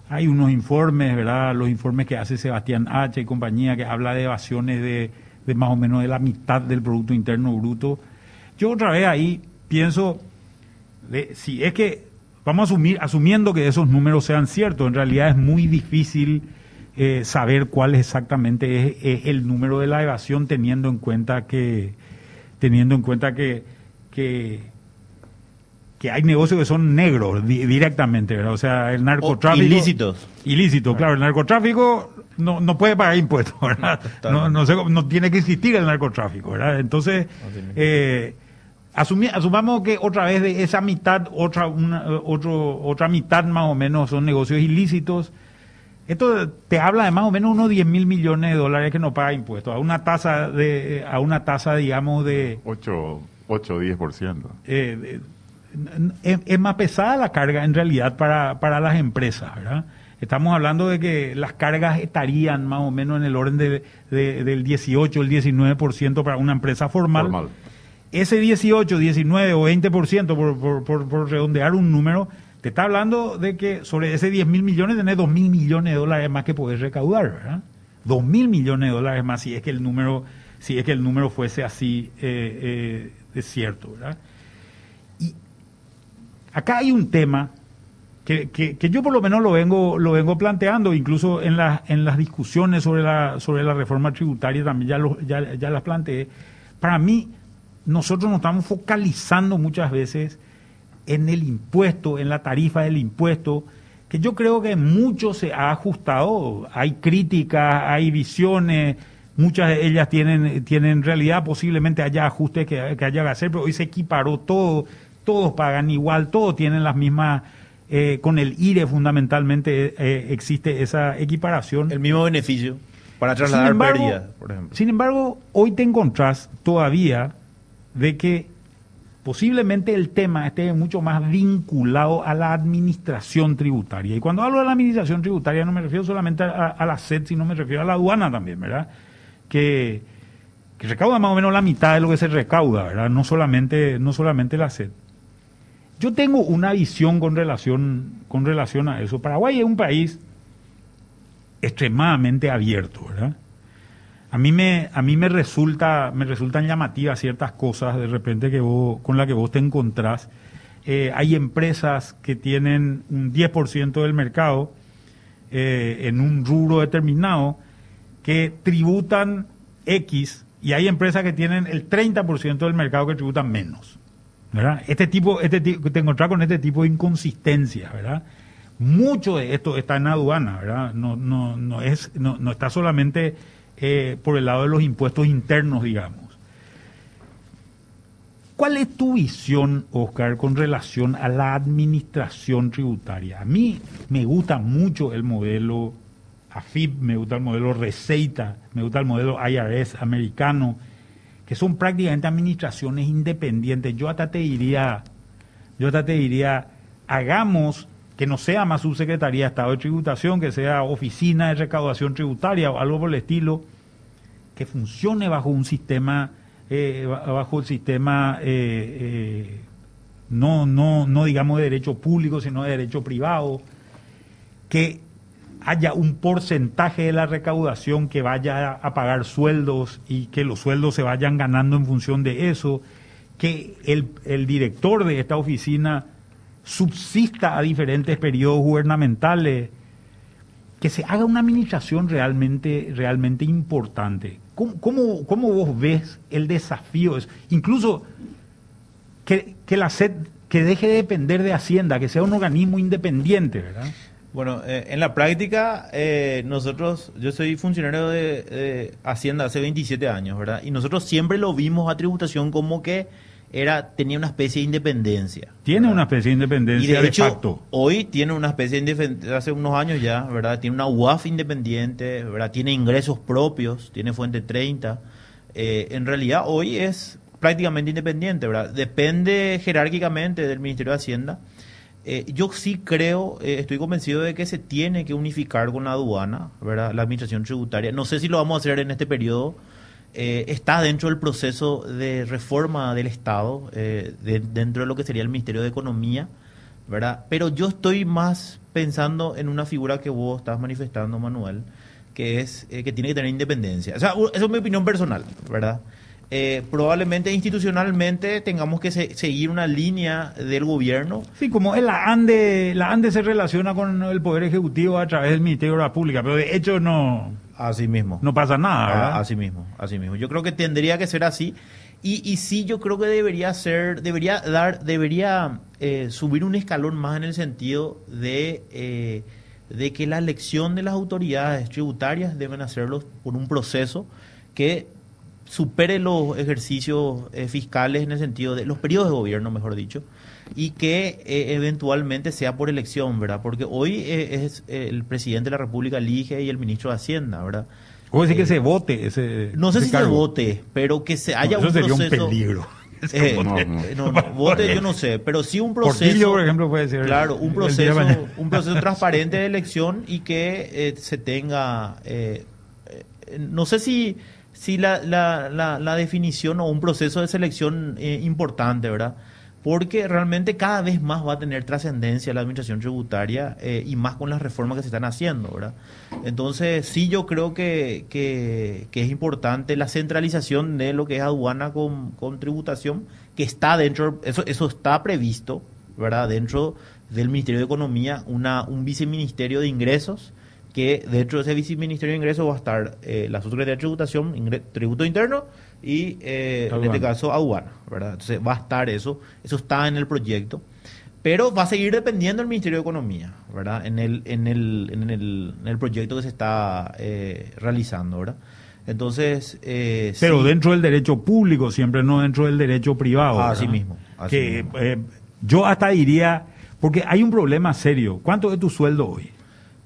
hay unos informes, ¿verdad? Los informes que hace Sebastián H. y compañía que habla de evasiones de, de más o menos de la mitad del Producto Interno Bruto. Yo otra vez ahí pienso si es que vamos a asumir, asumiendo que esos números sean ciertos, en realidad es muy difícil eh, saber cuál exactamente es, el número de la evasión teniendo en cuenta que teniendo en cuenta que, que, que hay negocios que son negros directamente, ¿verdad? O sea, el narcotráfico... ilícitos. Ilícito, claro. El narcotráfico no, no puede pagar impuestos, ¿verdad? No, no, no tiene que existir el narcotráfico, ¿verdad? Entonces, eh, asumamos que otra vez de esa mitad, otra, una, otro, otra mitad más o menos son negocios ilícitos. Esto te habla de más o menos unos 10 mil millones de dólares que no paga impuestos, a una tasa, de, a una tasa digamos, de... 8, 8 o 10%. Eh, es, es, más pesada la carga en realidad para, para las empresas, ¿verdad? Estamos hablando de que las cargas estarían más o menos en el orden de, de del 18, el 19% para una empresa formal. formal ese 18, 19 o 20%, por, por, por, redondear un número, te está hablando de que sobre ese 10 mil millones tenés 2 mil millones de dólares más que podés recaudar, ¿verdad? 2 mil millones de dólares más si es que el número, si es que el número fuese así eh, eh, de cierto, ¿verdad? Y acá hay un tema que, que, que, yo por lo menos lo vengo, lo vengo planteando, incluso en, la, en las discusiones sobre la, sobre la reforma tributaria también ya, lo, ya, ya las planteé. Para mí, nosotros nos estamos focalizando muchas veces en el impuesto, en la tarifa del impuesto, que yo creo que mucho se ha ajustado. Hay críticas, hay visiones, muchas de ellas tienen, tienen realidad, posiblemente haya ajustes que, haya que hacer, pero hoy se equiparó todo, todos pagan igual, todos tienen las mismas, eh, con el IRE fundamentalmente eh, existe esa equiparación. El mismo beneficio para trasladar pérdidas, por ejemplo. Sin embargo, hoy te encontrás todavía de que posiblemente el tema esté mucho más vinculado a la administración tributaria. Y cuando hablo de la administración tributaria no me refiero solamente a, la SED, sino me refiero a la aduana también, ¿verdad? Que, que, recauda más o menos la mitad de lo que se recauda, ¿verdad? No solamente, no solamente la SED. Yo tengo una visión con relación, con relación a eso. Paraguay es un país extremadamente abierto, ¿verdad? A mí me, a mí me resulta, me resultan llamativas ciertas cosas de repente que vos, con las que vos te encontrás. Eh, hay empresas que tienen un 10% del mercado eh, en un rubro determinado que tributan X y hay empresas que tienen el 30% del mercado que tributan menos. ¿verdad? Este tipo, este te encontrás con este tipo de inconsistencias, ¿verdad? Mucho de esto está en aduana, ¿verdad? No, no, no, es, no, no está solamente eh, por el lado de los impuestos internos, digamos. ¿Cuál es tu visión, Oscar, con relación a la administración tributaria? A mí me gusta mucho el modelo AFIP, me gusta el modelo Receita, me gusta el modelo IRS americano, que son prácticamente administraciones independientes. Yo hasta te diría, yo hasta te diría, hagamos que no sea más subsecretaría de Estado de Tributación, que sea oficina de recaudación tributaria o algo por el estilo, que funcione bajo un sistema, eh, bajo el sistema eh, eh, no, no, no digamos de derecho público, sino de derecho privado, que haya un porcentaje de la recaudación que vaya a pagar sueldos y que los sueldos se vayan ganando en función de eso, que el, el director de esta oficina subsista a diferentes periodos gubernamentales, que se haga una administración realmente, realmente importante. ¿Cómo, cómo, cómo vos ves el desafío? Incluso que, que la SED que deje de depender de Hacienda, que sea un organismo independiente, ¿verdad? Bueno, eh, en la práctica, eh, nosotros, yo soy funcionario de, de Hacienda hace 27 años, ¿verdad? Y nosotros siempre lo vimos a tributación como que era tenía una especie de independencia. Tiene ¿verdad? una especie de independencia Y de, de, hecho, facto. hoy tiene una especie de independencia, hace unos años ya, ¿verdad? Tiene una UAF independiente, ¿verdad? Tiene ingresos propios, tiene fuente 30. Eh, en realidad, hoy es prácticamente independiente, ¿verdad? Depende jerárquicamente del Ministerio de Hacienda. Eh, yo sí creo, eh, estoy convencido de que se tiene que unificar con la aduana, ¿verdad? La administración tributaria. No sé si lo vamos a hacer en este periodo. Eh, está dentro del proceso de reforma del Estado, eh, de- dentro de lo que sería el Ministerio de Economía, ¿verdad? Pero yo estoy más pensando en una figura que vos estás manifestando, Manuel, que es eh, que tiene que tener independencia. O sea, esa es mi opinión personal, ¿verdad? Eh, probablemente institucionalmente tengamos que se- seguir una línea del gobierno Sí, como la ANDE, la ANDE se relaciona con el Poder Ejecutivo a través del Ministerio de la Pública, pero de hecho no, Así mismo. no pasa nada, ¿verdad? Ah, así mismo, así mismo. Yo creo que tendría que ser así. Y, y sí, yo creo que debería ser, debería dar, debería eh, subir un escalón más en el sentido de, eh, de que la elección de las autoridades tributarias deben hacerlo por un proceso que supere los ejercicios eh, fiscales en el sentido de los periodos de gobierno, mejor dicho, y que eh, eventualmente sea por elección, ¿verdad? Porque hoy eh, es el presidente de la República elige y el ministro de Hacienda, ¿verdad? O decir que Eh, se vote ese No sé ese si se vote, pero que se haya No, eso un sería proceso. un peligro. Eh, No, no. no, vote yo no sé, pero sí un proceso. Portillo, por ejemplo, puede ser. Claro, un proceso, un proceso transparente de elección y que eh, se tenga. eh, no sé si, si la, la, la, la definición o un proceso de selección importante, ¿verdad? Porque realmente cada vez más va a tener trascendencia la administración tributaria eh, y más con las reformas que se están haciendo, ¿verdad? Entonces, sí, yo creo que, que, es importante la centralización de lo que es aduana con, con tributación, que está dentro, eso, eso está previsto, ¿verdad? Dentro del Ministerio de Economía, una, un viceministerio de ingresos, que dentro de ese viceministerio de ingresos va a estar eh, la Subsecretaría de Tributación, Tributo Interno y, eh, en este caso, aduana, ¿verdad? Entonces va a estar eso, eso está en el proyecto. Pero va a seguir dependiendo del Ministerio de Economía, ¿verdad? En el, en el, en el, en el proyecto que se está eh, realizando, ¿verdad? Entonces, eh, Pero sí. dentro del derecho público, siempre no dentro del derecho privado. Así ¿verdad? mismo, así que mismo. eh, yo hasta diría, porque hay un problema serio. ¿Cuánto es tu sueldo hoy?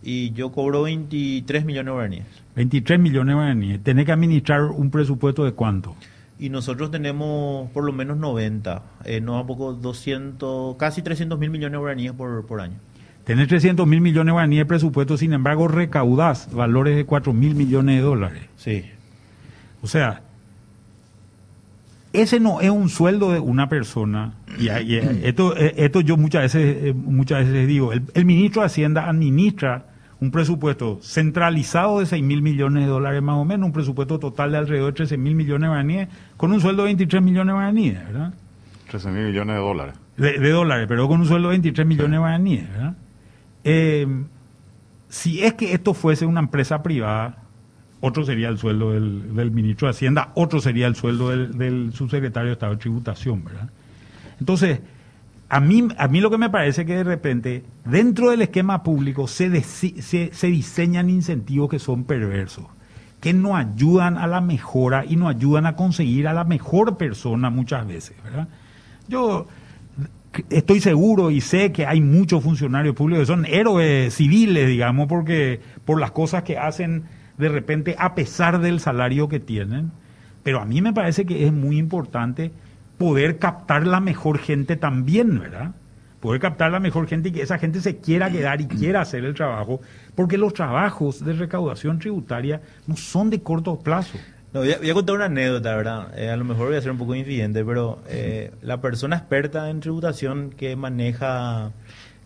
Y yo cobro 23 millones de guaraníes. 23 millones de guaraníes. Tenés que administrar un presupuesto de cuánto? Y nosotros tenemos por lo menos 90, eh, no a poco 200, casi 300 mil millones de guaraníes por, por año. Tenés 300 mil millones de guaraníes de presupuesto, sin embargo, recaudás valores de 4 mil millones de dólares. Sí. O sea, ese no es un sueldo de una persona. Y, y, eh, esto, eh, esto yo muchas veces, eh, muchas veces digo, el, el ministro de Hacienda administra un presupuesto centralizado de 6 mil millones de dólares más o menos, un presupuesto total de alrededor de 13 mil millones de guaraníes, con un sueldo de 23 millones de guaraníes, ¿verdad? 13 mil millones de dólares. De, de dólares, pero con un sueldo de 23 millones de guaraníes, ¿verdad? Eh, si es que esto fuese una empresa privada, otro sería el sueldo del, del ministro de Hacienda, otro sería el sueldo del, del subsecretario de Estado de Tributación, ¿verdad? Entonces, a mí, a mí lo que me parece que de repente, dentro del esquema público, se, se, se diseñan incentivos que son perversos, que no ayudan a la mejora y no ayudan a conseguir a la mejor persona muchas veces. Yo estoy seguro y sé que hay muchos funcionarios públicos que son héroes civiles, digamos, porque por las cosas que hacen de repente a pesar del salario que tienen. Pero a mí me parece que es muy importante poder captar la mejor gente también, ¿verdad? Poder captar la mejor gente y que esa gente se quiera quedar y quiera hacer el trabajo, porque los trabajos de recaudación tributaria no son de corto plazo. No, voy, a, contar una anécdota, ¿verdad? Eh, a lo mejor voy a ser un poco infidente, pero eh, la persona experta en tributación que maneja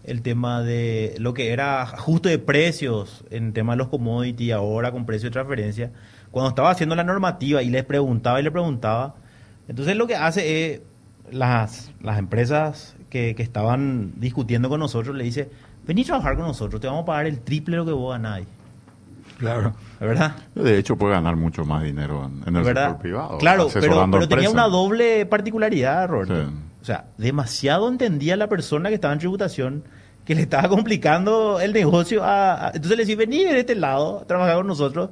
el tema de lo que era ajuste de precios en tema de los commodities ahora con precio de transferencia, cuando estaba haciendo la normativa y les preguntaba y le preguntaba, entonces lo que hace es las, las empresas que, que estaban discutiendo con nosotros le dice, vení a trabajar con nosotros, te vamos a pagar el triple lo que vos ganáis, Claro. ¿verdad? De hecho, puede ganar mucho más dinero en, en el ¿verdad? sector privado. Claro, pero, tenía una doble particularidad, Roberto. Sí. O sea, demasiado entendía la persona que estaba en tributación que le estaba complicando el negocio. A, entonces le decía, vení de este lado, trabajar con nosotros.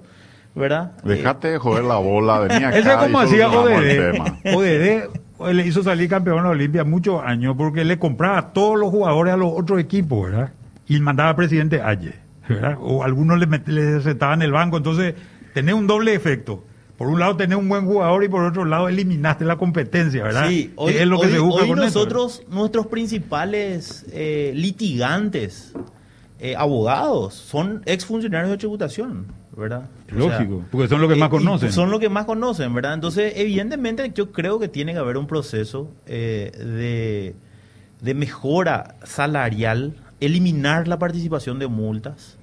¿Verdad? Dejate de joder la bola, venía acá. Eso es como hacía ODD. ODD le hizo salir campeón de Olimpia muchos años porque le compraba a todos los jugadores a los otros equipos, ¿verdad? Y mandaba al presidente Aye, ¿verdad? O algunos le, le sentaban en el banco. Entonces, tenés un doble efecto. Por un lado tenés un buen jugador y por otro lado eliminaste la competencia, ¿verdad? Sí, hoy, es lo que hoy- se busca hoy con esto, nosotros, nuestros principales eh, litigantes, eh, abogados, son exfuncionarios de tributación, ¿verdad? O sea, Lógico, porque son los que más conocen. Son los que más conocen, ¿verdad? Entonces, evidentemente, yo creo que tiene que haber un proceso eh, de, de mejora salarial, eliminar la participación de multas,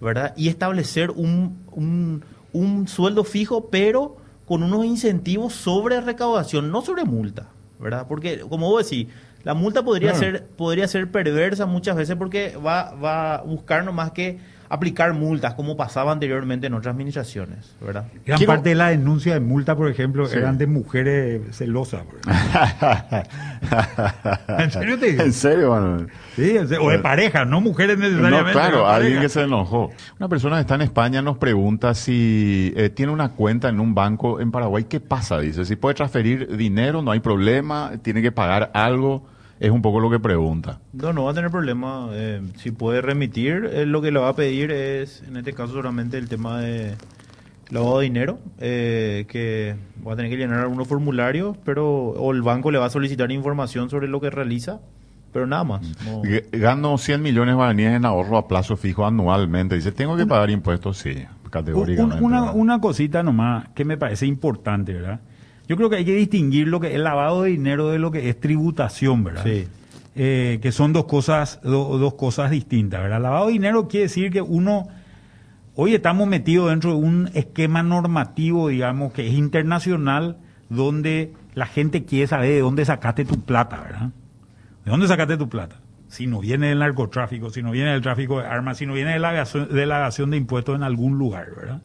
¿verdad? Y establecer un, un, un sueldo fijo, pero con unos incentivos sobre recaudación, no sobre multa, ¿verdad? Porque, como vos decís, la multa podría, Claro. ser, podría ser perversa muchas veces porque va, va a buscar nomás que aplicar multas, como pasaba anteriormente en otras administraciones, ¿verdad? Gran Quiero- parte de la denuncia de multa, por ejemplo, Sí. eran de mujeres celosas. ¿En serio te digo? ¿En serio, Manuel? Sí, o de pareja, no mujeres No, necesariamente. claro, de alguien que se enojó. Una persona que está en España nos pregunta si eh, tiene una cuenta en un banco en Paraguay. ¿Qué pasa? Dice, si puede transferir dinero, no hay problema, tiene que pagar algo. Es un poco lo que pregunta. No, no va a tener problema. eh, si puede remitir, eh, lo que le va a pedir es, en este caso, solamente el tema de lavado de dinero, eh, que va a tener que llenar algunos formularios, pero o el banco le va a solicitar información sobre lo que realiza, pero nada más. no. G- Gano 100 millones de guaraníes en ahorro a plazo fijo anualmente. Dice, ¿tengo que pagar impuestos? Sí, categóricamente. Un- una, ¿verdad? una cosita nomás que me parece importante, ¿verdad? Yo creo que hay que distinguir lo que es lavado de dinero de lo que es tributación, ¿verdad? Sí. Eh, que son dos cosas, do- dos cosas distintas, ¿verdad? Lavado de dinero quiere decir que uno, hoy estamos metidos dentro de un esquema normativo, digamos, que es internacional, donde la gente quiere saber de dónde sacaste tu plata, ¿verdad? ¿De dónde sacaste tu plata? Si no viene del narcotráfico, si no viene del tráfico de armas, si no viene de la de, la evasión de impuestos en algún lugar, ¿verdad?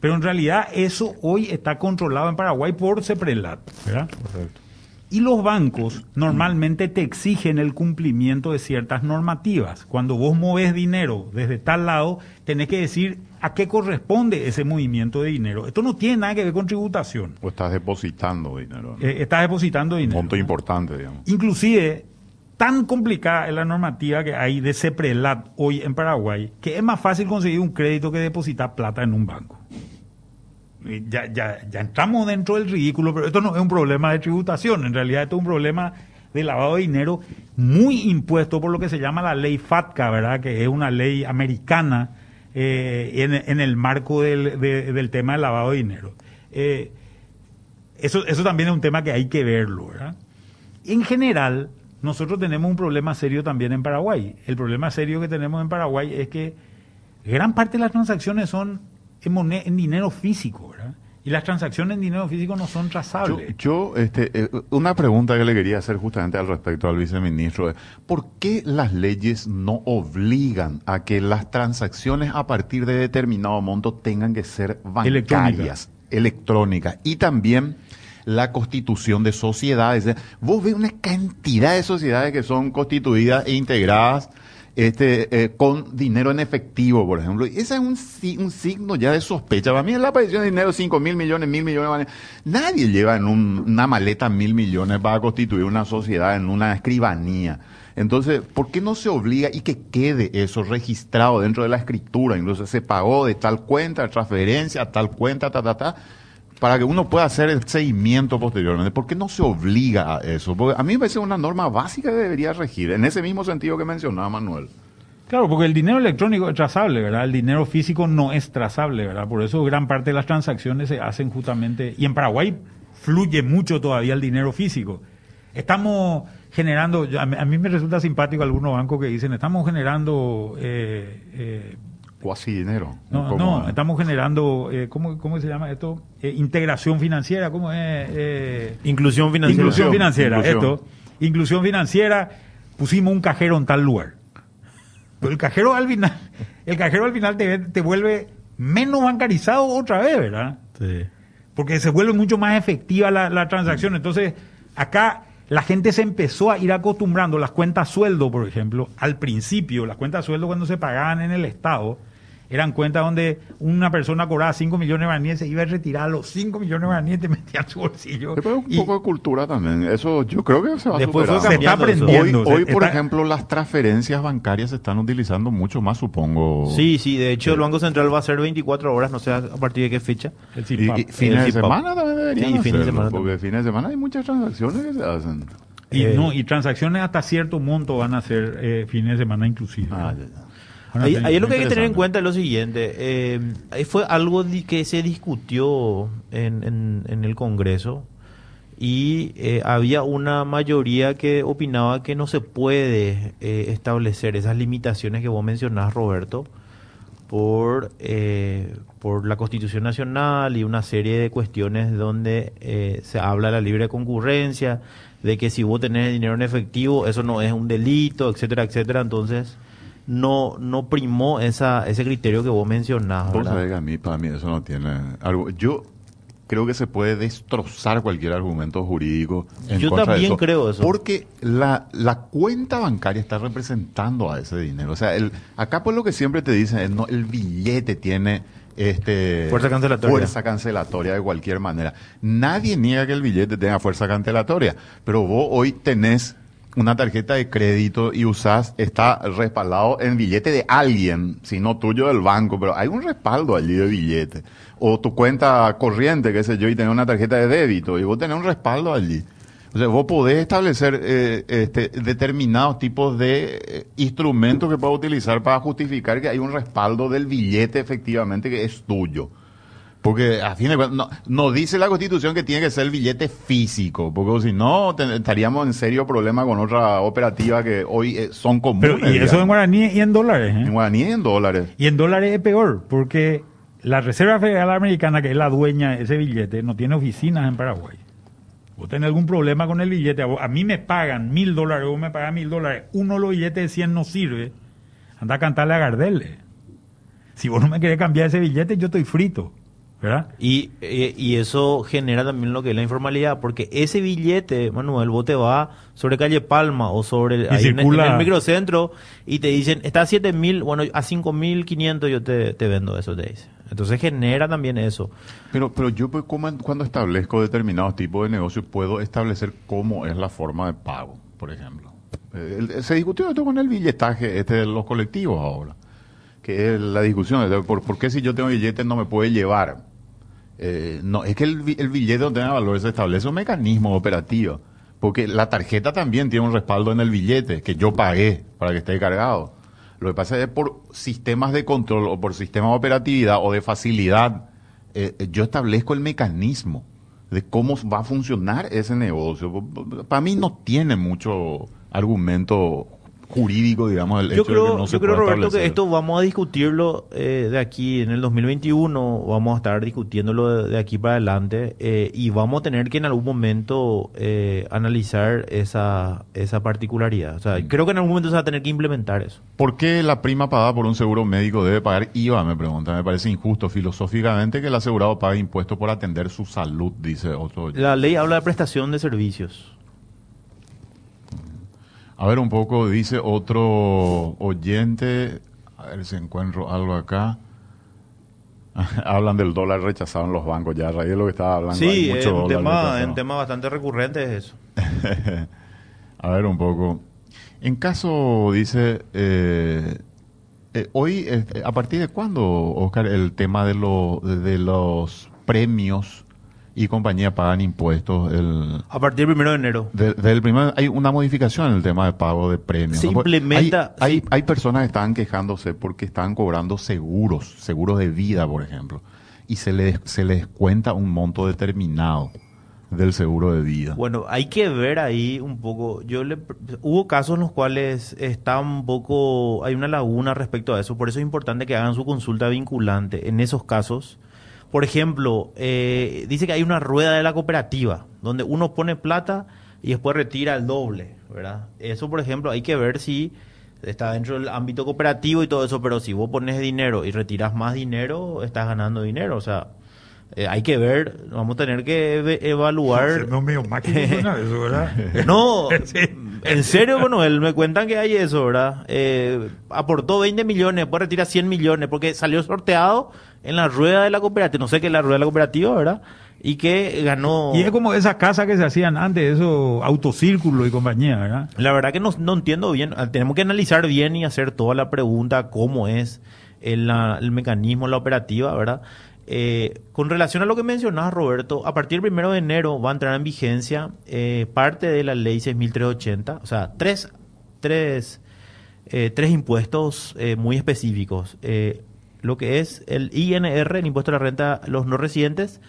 Pero en realidad eso hoy está controlado en Paraguay por CEPRELAT, ¿verdad? Correcto. Y los bancos normalmente te exigen el cumplimiento de ciertas normativas. Cuando vos moves dinero desde tal lado, tenés que decir a qué corresponde ese movimiento de dinero. Esto no tiene nada que ver con tributación. O estás depositando dinero. ¿no? Eh, estás depositando Un dinero. monto importante, digamos. Inclusive, tan complicada es la normativa que hay de CEPRELAT hoy en Paraguay, que es más fácil conseguir un crédito que depositar plata en un banco. Ya, ya, ya entramos dentro del ridículo, pero esto no es un problema de tributación, en realidad esto es un problema de lavado de dinero muy impuesto por lo que se llama la ley FATCA, ¿verdad? Que es una ley americana eh, en, en el marco del, de- del tema del lavado de dinero. Eh, eso, eso también es un tema que hay que verlo, ¿verdad? En general, nosotros tenemos un problema serio también en Paraguay. El problema serio que tenemos en Paraguay es que gran parte de las transacciones son en, en dinero físico, ¿verdad? Y las transacciones en dinero físico no son trazables. yo, este, eh, una pregunta que le quería hacer justamente al respecto al viceministro es, ¿por qué las leyes no obligan a que las transacciones a partir de determinado monto tengan que ser bancarias, electrónicas? Y también la constitución de sociedades. Vos ves una cantidad de sociedades que son constituidas e integradas este, eh, con dinero en efectivo, por ejemplo. Ese es un, un signo ya de sospecha. Para mí es la aparición de dinero, 5 mil millones, mil millones. Nadie lleva en un- una maleta mil millones para constituir una sociedad en una escribanía. Entonces, ¿por qué no se obliga y que quede eso registrado dentro de la escritura? Incluso se pagó de tal cuenta, transferencia, tal cuenta, ta, ta, ta, para que uno pueda hacer el seguimiento posteriormente. ¿Por qué no se obliga a eso? Porque a mí me parece una norma básica que debería regir, en ese mismo sentido que mencionaba Manuel. Claro, porque el dinero electrónico es trazable, ¿verdad? El dinero físico no es trazable, ¿verdad? Por eso gran parte de las transacciones se hacen justamente... Y en Paraguay fluye mucho todavía el dinero físico. Estamos generando... a mí me resulta simpático algunos bancos que dicen, estamos generando... eh, eh, Cuasi dinero. no, no, estamos generando... eh, ¿cómo, ¿Cómo se llama esto? Eh, integración financiera, ¿cómo es? Eh, Inclusión financiera. Inclusión financiera, Inclusión. esto. Inclusión financiera, pusimos un cajero en tal lugar. Pero el cajero al final, el cajero al final te, te vuelve menos bancarizado otra vez, ¿verdad? Sí. Porque se vuelve mucho más efectiva la, la transacción. Entonces, acá la gente se empezó a ir acostumbrando las cuentas sueldo, por ejemplo, al principio, las cuentas sueldo cuando se pagaban en el Estado, eran cuentas donde una persona cobraba 5 millones de guaraníes, se iba a retirar los 5 millones de guaraníes y metía en su bolsillo. Pero un Y poco de cultura también. Eso yo creo que se va Después superando. se está aprendiendo. Hoy, hoy, se por está- ejemplo, las transferencias bancarias se están utilizando mucho más, supongo. Sí, sí, de hecho el Banco Central va a ser 24 horas, no sé a partir de qué fecha. el Y, CIPAP. y fines El de semana también deberían Sí, fines de hacerlo, semana porque también. fines de semana hay muchas transacciones que se hacen. Y, Eh, no, y transacciones hasta cierto monto van a ser eh, fines de semana inclusive. Ah, ya, ya. Ahí, ahí lo que hay que tener en cuenta es lo siguiente. eh, fue algo que se discutió en, en- en el Congreso y eh, había una mayoría que opinaba que no se puede eh, establecer esas limitaciones que vos mencionás, Roberto, por, eh, por la Constitución Nacional y una serie de cuestiones donde eh, se habla de la libre concurrencia, de que si vos tenés dinero en efectivo, eso no es un delito, etcétera, etcétera. Entonces, no, no primó esa, ese criterio que vos mencionás. Vos ¿verdad? sabés que a mí, para mí, eso no tiene algo. Yo creo que se puede destrozar cualquier argumento jurídico. en Yo contra de también creo eso. Porque la, la cuenta bancaria está representando a ese dinero. O sea, el, acá por lo que siempre te dicen, es, no, el billete tiene este Fuerza cancelatoria. fuerza cancelatoria de cualquier manera. Nadie niega que el billete tenga fuerza cancelatoria, pero vos hoy tenés una tarjeta de crédito y usás, está respaldado en billete de alguien, si no tuyo del banco, pero hay un respaldo allí de billete. O tu cuenta corriente, qué sé yo, y tenés una tarjeta de débito, y vos tenés un respaldo allí. O sea, vos podés establecer eh, este, determinados tipos de eh, instrumentos que puedas utilizar para justificar que hay un respaldo del billete efectivamente que es tuyo. Porque a fin de cuentas, no, no dice la Constitución que tiene que ser el billete físico, porque si no estaríamos en serio problema con otra operativa que hoy eh, son comunes. Pero, y eso en guaraní y en dólares. ¿eh? en guaraní y en dólares. Y en dólares es peor, porque la Reserva Federal Americana, que es la dueña de ese billete, no tiene oficinas en Paraguay. Vos tenés algún problema con el billete, a, vos- a mí me pagan mil dólares, vos me pagas mil dólares, uno de los billetes de 100 no sirve, anda a cantarle a Gardel. Si vos no me querés cambiar ese billete, yo estoy frito, ¿verdad? Y, eh, y eso genera también lo que es la informalidad, porque ese billete, Manuel, vos te vas sobre calle Palma o sobre Y ahí en, en el microcentro y te dicen, está a 7 mil, bueno, a 5 mil 500 yo te, te vendo eso, te dice. Entonces genera también eso. Pero, pero yo pues, ¿cómo- cuando establezco determinados tipos de negocios puedo establecer cómo es la forma de pago, por ejemplo. Eh, el- se discutió esto con el billetaje este de los colectivos ahora, que es la discusión por, por qué si yo tengo billetes no me puede llevar. Eh, no, es que el, el billete no tenga valor, se establece un mecanismo operativo, porque la tarjeta también tiene un respaldo en el billete que yo pagué para que esté cargado. Lo que pasa es que por sistemas de control o por sistemas de operatividad o de facilidad, eh, eh, yo establezco el mecanismo de cómo va a funcionar ese negocio. Para mí no tiene mucho argumento jurídico, digamos, el Yo hecho de creo, que no se yo creo Roberto, que esto vamos a discutirlo eh, de aquí en el 2021, vamos a estar discutiéndolo de, de aquí para adelante eh, y vamos a tener que en algún momento eh, analizar esa, esa particularidad. O sea, creo que en algún momento se va a tener que implementar eso. ¿Por qué la prima pagada por un seguro médico debe pagar IVA? Me pregunta. Me parece injusto filosóficamente que el asegurado pague impuestos por atender su salud, dice otro. La ley habla de prestación de servicios. A ver un poco, dice otro oyente. A ver si encuentro algo acá. Hablan del dólar rechazado en los bancos ya, a raíz de lo que estaba hablando. Sí, es un tema, un tema bastante recurrente es eso. A ver un poco. En caso, dice, eh, eh, hoy, eh, ¿a partir de cuándo, Oscar, el tema de, lo- de los premios y compañía pagan impuestos? El, A partir del primero de enero. de- del primer, hay una modificación en el tema de pago de premios. Se ¿no? Porque implementa- Hay, hay, hay personas que están quejándose porque están cobrando seguros, seguros de vida, por ejemplo, y se les, se les cuenta un monto determinado del seguro de vida. Bueno, hay que ver ahí un poco. Yo le, hubo casos en los cuales está un poco, hay una laguna respecto a eso. Por eso es importante que hagan su consulta vinculante en esos casos. Por ejemplo, eh, dice que hay una rueda de la cooperativa donde uno pone plata y después retira el doble, ¿verdad? Eso, por ejemplo, hay que ver si está dentro del ámbito cooperativo y todo eso, pero si vos pones dinero y retiras más dinero, estás ganando dinero. O sea, Eh, hay que ver, vamos a tener que evaluar. No medio máquina eso, ¿verdad? No, Sí. En serio, bueno, él me cuentan que hay eso, ¿verdad? Eh, aportó 20 millones, después retira 100 millones, porque salió sorteado en la rueda de la cooperativa, no sé qué es la rueda de la cooperativa, ¿verdad? Y que ganó... Y es como esas casas que se hacían antes, eso, autocírculo y compañía, ¿verdad? La verdad que no, no entiendo bien, Ah, tenemos que analizar bien y hacer toda la pregunta, cómo es el, mecanismo, la operativa, ¿verdad? Eh, con relación a lo que mencionabas, Roberto, a partir del primero de enero va a entrar en vigencia eh, parte de la ley 6.380, o sea, tres, tres, eh, tres impuestos eh, muy específicos. Eh, lo que es el INR, el impuesto a la renta a los no residentes,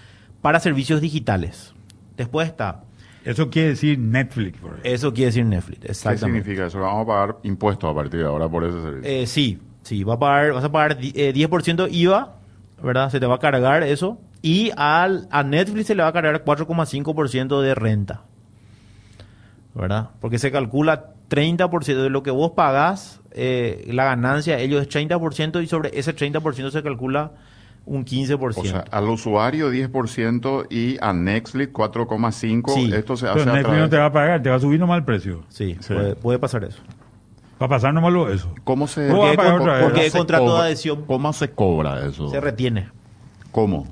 para servicios digitales. Después está, Eso quiere decir Netflix, por ejemplo. eso quiere decir Netflix, ¿Qué exactamente. significa eso? Vamos a pagar impuestos a partir de ahora por ese servicio. Eh, sí, sí, va a pagar, vas a pagar di- eh, 10% IVA, ¿verdad? Se te va a cargar eso. Y al, a Netflix se le va a cargar 4,5% de renta, ¿verdad? Porque se calcula 30% de lo que vos pagás, eh, la ganancia, ellos es 30% y sobre ese 30% se calcula un 15%. o sea, al usuario 10% y a Netflix 4,5%. Sí. Esto se hace a Netflix través- no te va a pagar, te va a subir nomás el precio. sí, Sí. Puede, puede pasar eso. Va a pasar nomás lo eso. ¿Cómo se, ¿Cómo va a Porque, pagar con- otra vez? porque se contrato de adhesión, ¿Cómo se cobra eso? se retiene. ¿Cómo?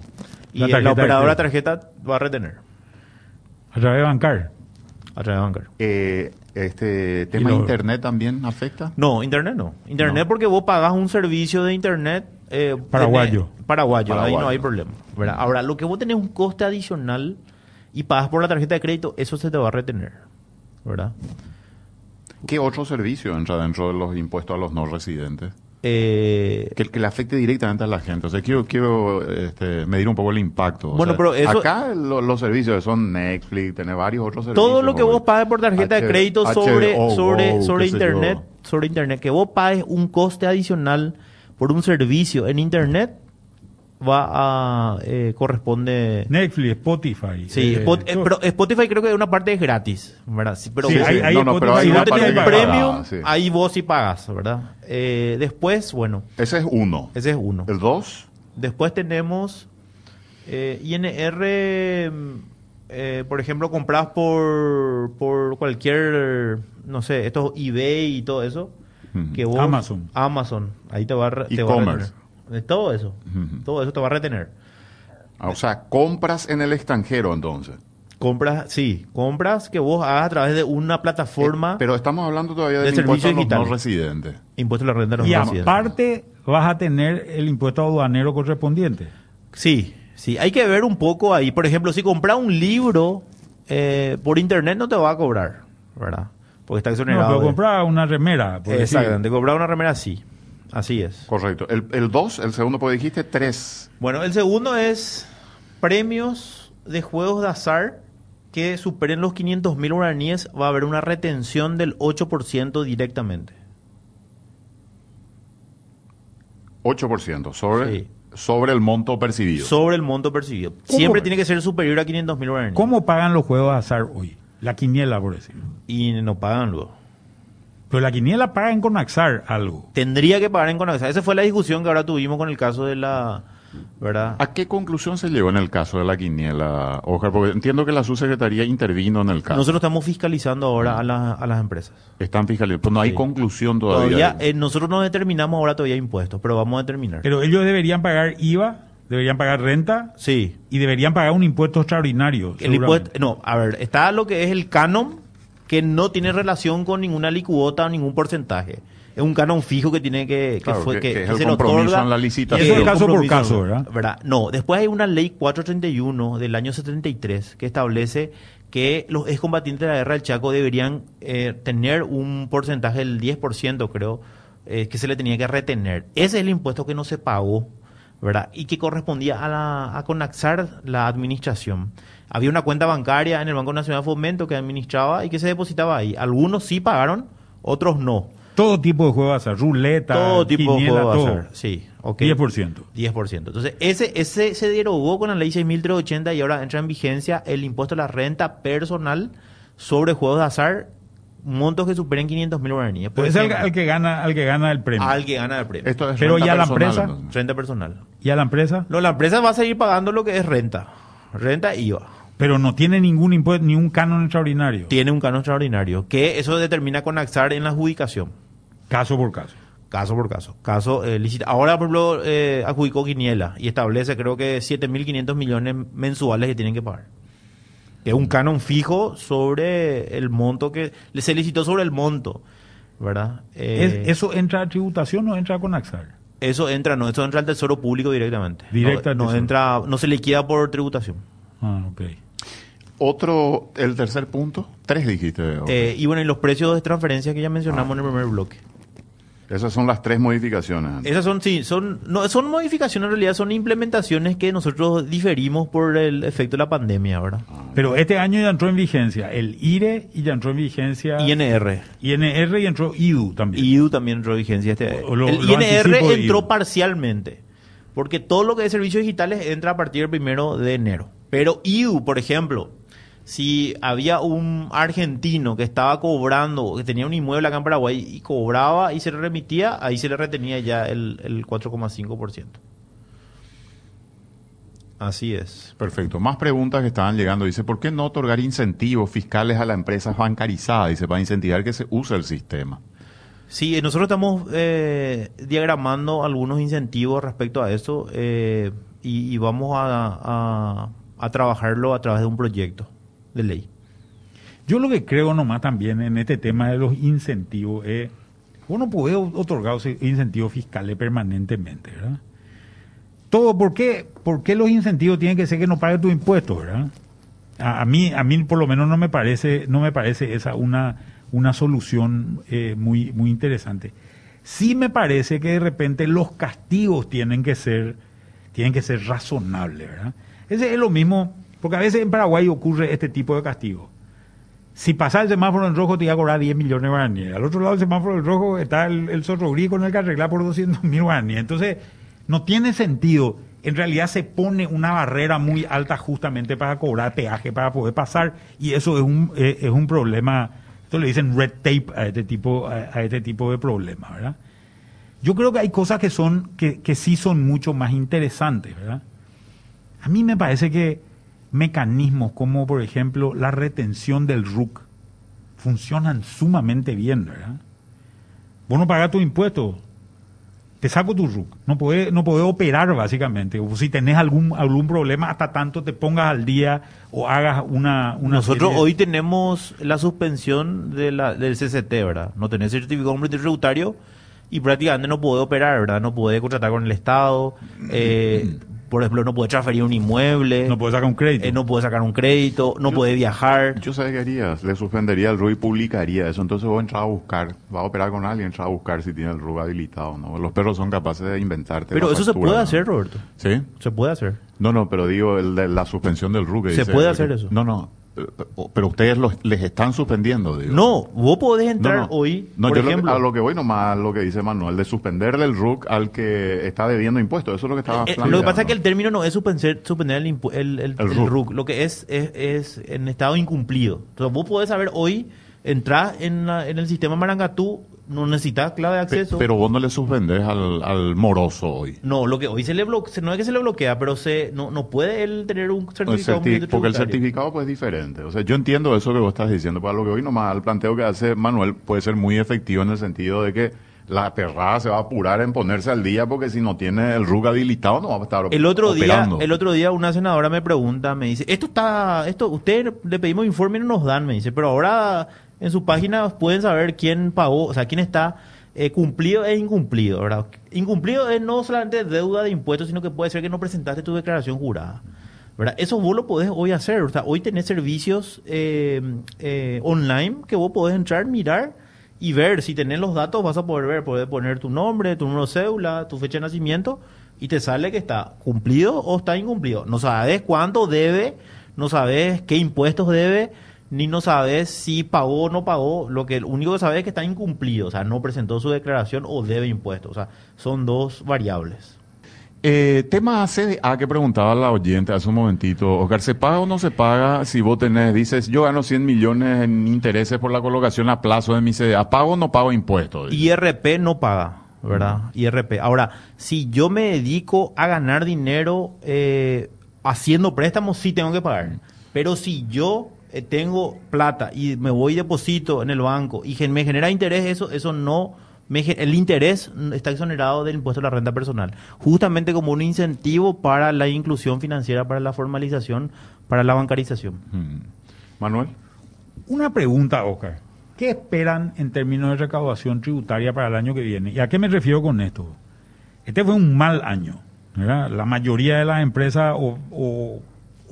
Y La la, tarjeta de operadora tarjeta va a retener A través de bancar. a través de bancario. Eh, este tema lo- internet también afecta. No, internet no. Internet No. porque vos pagas un servicio de internet eh, Paraguayo. tenés- paraguayo. ahí no hay problema. ¿verdad? Ahora, lo que vos tenés un coste adicional y pagas por la tarjeta de crédito, eso se te va a retener. ¿Verdad? ¿Qué otro servicio entra dentro de los impuestos a los no residentes? Eh, Que, que le afecte directamente a la gente. O sea, quiero, quiero este, medir un poco el impacto. O Bueno, sea, pero eso- Acá lo- los servicios son Netflix, tiene varios otros servicios. todo lo que vos pagues por tarjeta de H- crédito sobre, sobre, sobre internet, sobre internet, que vos pagues un coste adicional por un servicio en internet, va a eh, corresponde Netflix, Spotify. Sí, eh, Spot- eh, pero Spotify creo que una parte es gratis, ¿verdad? Sí, pero Sí, vos- hay- hay no, no, pero Spotify hay si vos tenés un premium, pagada, sí. ahí vos sí pagas, ¿verdad? Eh, después, bueno, Ese es uno. ese es uno. El dos, Después tenemos eh, INR, mm, eh, por ejemplo, compras por, por cualquier, no sé, estos eBay y todo eso. Que vos, Amazon. Amazon, ahí va, te va a E-commerce. De todo eso. Todo eso te va a retener. Ah, o sea, compras en el extranjero entonces. Compras, sí, compras que vos hagas a través de una plataforma. Eh, pero estamos hablando todavía de impuesto a los no residentes. Impuesto a la renta de los Y residentes. aparte vas a tener el impuesto aduanero correspondiente. Sí, sí. Hay que ver un poco ahí. Por ejemplo, si compras un libro eh, por internet no te va a cobrar, ¿verdad? Porque está No, exonerado. pero de- comprar una remera. por decir. Exactamente. Comprar una remera sí. Así es. Correcto. El, el dos, el segundo, porque dijiste tres. Bueno, el segundo es premios de juegos de azar que superen los 500 mil guaraníes. Va a haber una retención del 8% directamente. 8% sobre, Sí. sobre el monto percibido. Sobre el monto percibido. Siempre tiene que ser superior a 500 mil guaraníes. ¿Cómo pagan los juegos de azar hoy? La quiniela, por decir. Y no pagan luego. Pero la quiniela pagan con Axar algo. Tendría que pagar en Conaxa. Esa fue la discusión que ahora tuvimos con el caso de la... ¿Verdad? ¿A qué conclusión se llegó en el caso de la quiniela, Oscar? Porque entiendo que la subsecretaría intervino en el caso. Nosotros estamos fiscalizando ahora a, la- a las empresas. Están fiscalizando. Pues no hay Sí. conclusión todavía. Todavía, eh, nosotros no determinamos ahora todavía impuestos, pero vamos a determinar. Pero ellos deberían pagar IVA, deberían pagar renta sí. y deberían pagar un impuesto extraordinario. El impuesto, no, a ver, está lo que es el canon, que no tiene relación con ninguna licuota o ningún porcentaje. Es un canon fijo que tiene que, que, Claro, fue, que- que, que es el se compromiso otorga. en la licitación. eso es caso por caso, ¿verdad? No, después hay una ley 431 del año 73 que establece que los excombatientes de la guerra del Chaco deberían eh, tener un porcentaje del 10%, creo, eh, que se le tenía que retener. Ese es el impuesto que no se pagó, ¿verdad? Y que correspondía a, la, a Conaxar, la administración. Había una cuenta bancaria en el Banco Nacional de Fomento que administraba y que se depositaba ahí. Algunos sí pagaron, otros no. Todo tipo de juegos de azar, ruleta, Todo tipo quiniela, de juego de todo. azar. Sí, ok. 10%. 10%. Entonces, ese, ese se derogó con la ley 6.380 y ahora entra en vigencia el impuesto a la renta personal sobre juegos de azar, montos que superen 500 mil guaraníes. Pues es al, que gana, al que gana el premio. al que gana el premio. Esto es Pero renta ya la empresa- entonces. Renta personal. ¿Y a la empresa? No, la empresa va a seguir pagando lo que es renta. Renta y IVA. Pero no tiene ningún impuesto, ni un canon extraordinario. Tiene un canon extraordinario, que eso determina con AXAR en la adjudicación. Caso por caso. Caso por caso. Caso eh, licita- Ahora, por ejemplo, eh, adjudicó Quiniela y establece creo que 7.500 millones mensuales que tienen que pagar. Que es un canon fijo sobre el monto que... Se licitó sobre el monto, ¿verdad? Eh, ¿Es- ¿Eso entra a tributación o entra con AXAR? Eso entra, no, eso entra al Tesoro Público directamente. Directo no, no entra, no se liquida por tributación. Ah, ok. Otro, el tercer punto, tres dijiste. Eh, y bueno, y los precios de transferencia que ya mencionamos en el primer bloque. Esas son las tres modificaciones. Esas son, sí, son, no, son modificaciones en realidad, son implementaciones que nosotros diferimos por el efecto de la pandemia, ¿verdad? Pero este año ya entró en vigencia el IRE y ya entró en vigencia INR. INR y entró IDU también. IDU también entró en vigencia este O lo- El lo INR entró IDU. parcialmente, porque todo lo que es servicios digitales entra a partir del primero de enero. Pero IDU, por ejemplo, si había un argentino que estaba cobrando, que tenía un inmueble acá en Paraguay y cobraba y se le remitía, ahí se le retenía ya el, el 4,5%. Así es. Perfecto. Más preguntas que estaban llegando. Dice, ¿por qué no otorgar incentivos fiscales a la empresa bancarizada? Dice, para incentivar que se use el sistema. Sí, eh, nosotros estamos eh, diagramando algunos incentivos respecto a eso eh, y, y vamos a, a- a trabajarlo a través de un proyecto de ley. Yo lo que creo nomás también en este tema de los incentivos es, uno puede otorgar ese- incentivos fiscales permanentemente, ¿verdad? Todo, ¿por qué, ¿por qué los incentivos tienen que ser que no pague tu impuesto, verdad? A, a mí, a mí por lo menos no me parece, no me parece esa una, una solución eh, muy, muy interesante. Sí me parece que de repente los castigos tienen que ser, tienen que ser razonables, ¿verdad? Ese es lo mismo, porque a veces en Paraguay ocurre este tipo de castigo. Si pasa el semáforo en rojo, te iba a cobrar 10 millones de guaraníes. Al otro lado del semáforo en rojo está el, el zorro gris con el que arreglar por 200 mil guaraníes. Entonces, no tiene sentido. En realidad se pone una barrera muy alta justamente para cobrar peaje, para poder pasar. Y eso es un, eh, es un problema. Esto le dicen red tape a este tipo, a este tipo de problemas, ¿verdad? Yo creo que hay cosas que son, que, que sí son mucho más interesantes, ¿verdad? A mí me parece que mecanismos como, por ejemplo, la retención del RUC funcionan sumamente bien, ¿verdad? Vos no pagás tu impuesto, te saco tu RUC. No podés, no podés operar, básicamente. O si tenés algún, algún problema, hasta tanto te pongas al día o hagas una... una Nosotros serie hoy tenemos la suspensión de la, del CCT, ¿verdad? No tenés certificado de hombre tributario y prácticamente no puede operar, ¿verdad? No puede contratar con el Estado, eh, por ejemplo, no puede transferir un inmueble, No podés sacar un crédito. eh, no puede sacar un crédito, no puede viajar. Yo sé qué harías, le suspendería el RU y publicaría eso. Entonces vos entras a buscar, vas a operar con alguien, entras a buscar si tiene el RU habilitado, ¿no? Los perros son capaces de inventarte. Pero eso se puede ¿no? hacer, Roberto. ¿Sí? Se puede hacer. No, no, pero digo, el de la suspensión del RU que ¿Se dice- puede hacer eso? No, no, pero ustedes los, les están suspendiendo, digo. No, vos podés entrar no. hoy, No, por yo lo que- ejemplo. a lo que voy nomás, lo que dice Manuel, de suspenderle el RUC al que está debiendo impuestos. Eso es lo que estaba Eh, planteando. lo que pasa es que el término no es suspender, suspender el, el, el- El el RUC. RUC. Lo que es, es, es en estado incumplido. Entonces vos podés saber hoy, entrar en, la- en el sistema Marangatú, no necesitas clave de Pe- acceso. Pero vos no le suspendes al, al moroso hoy. no, lo que hoy se le bloquea, no es que se le bloquea, pero se no, no puede él tener un El certificado. certi- porque el certificado pues es diferente. O sea, yo entiendo eso que vos estás diciendo, para lo que hoy nomás el planteo que hace Manuel puede ser muy efectivo en el sentido de que la perrada se va a apurar en ponerse al día porque si no tiene el RUC habilitado no va a estar El otro operando. día, el otro día una senadora me pregunta, me dice, esto está, esto, usted le pedimos informe y no nos dan, me dice, pero ahora en su página pueden saber quién pagó, o sea, quién está eh, cumplido e incumplido, ¿verdad? Incumplido es no solamente deuda de impuestos, sino que puede ser que no presentaste tu declaración jurada. ¿verdad? Eso vos lo podés hoy hacer. O sea, hoy tenés servicios eh, eh, online que vos podés entrar, mirar y ver. Si tenés los datos, vas a poder ver. Podés poner tu nombre, tu número de cédula, tu fecha de nacimiento y te sale que está cumplido o está incumplido. No sabes cuánto debe, no sabes qué impuestos debe, ni no sabes si pagó o no pagó. Lo que único que sabes es que está incumplido, o sea, no presentó su declaración o debe impuestos. O sea, son dos variables. Eh, tema CDA que preguntaba la oyente hace un momentito. Oscar, ¿se paga o no se paga si vos tenés, dices, yo gano 100 millones en intereses por la colocación a plazo de mi CDA? ¿Pago o no pago impuestos? IRP no paga. ¿verdad? IRP. Ahora, si yo me dedico a ganar dinero eh, haciendo préstamos, sí tengo que pagar. Pero si yo eh, tengo plata y me voy y deposito en el banco y gen- me genera interés, eso, eso no, me el interés está exonerado del impuesto a la renta personal. Justamente como un incentivo para la inclusión financiera, para la formalización, para la bancarización. Mm. Manuel. Una pregunta, Oscar. ¿Qué esperan en términos de recaudación tributaria para el año que viene? ¿Y a qué me refiero con esto? Este fue un mal año. ¿verdad? La mayoría de las empresas o, o-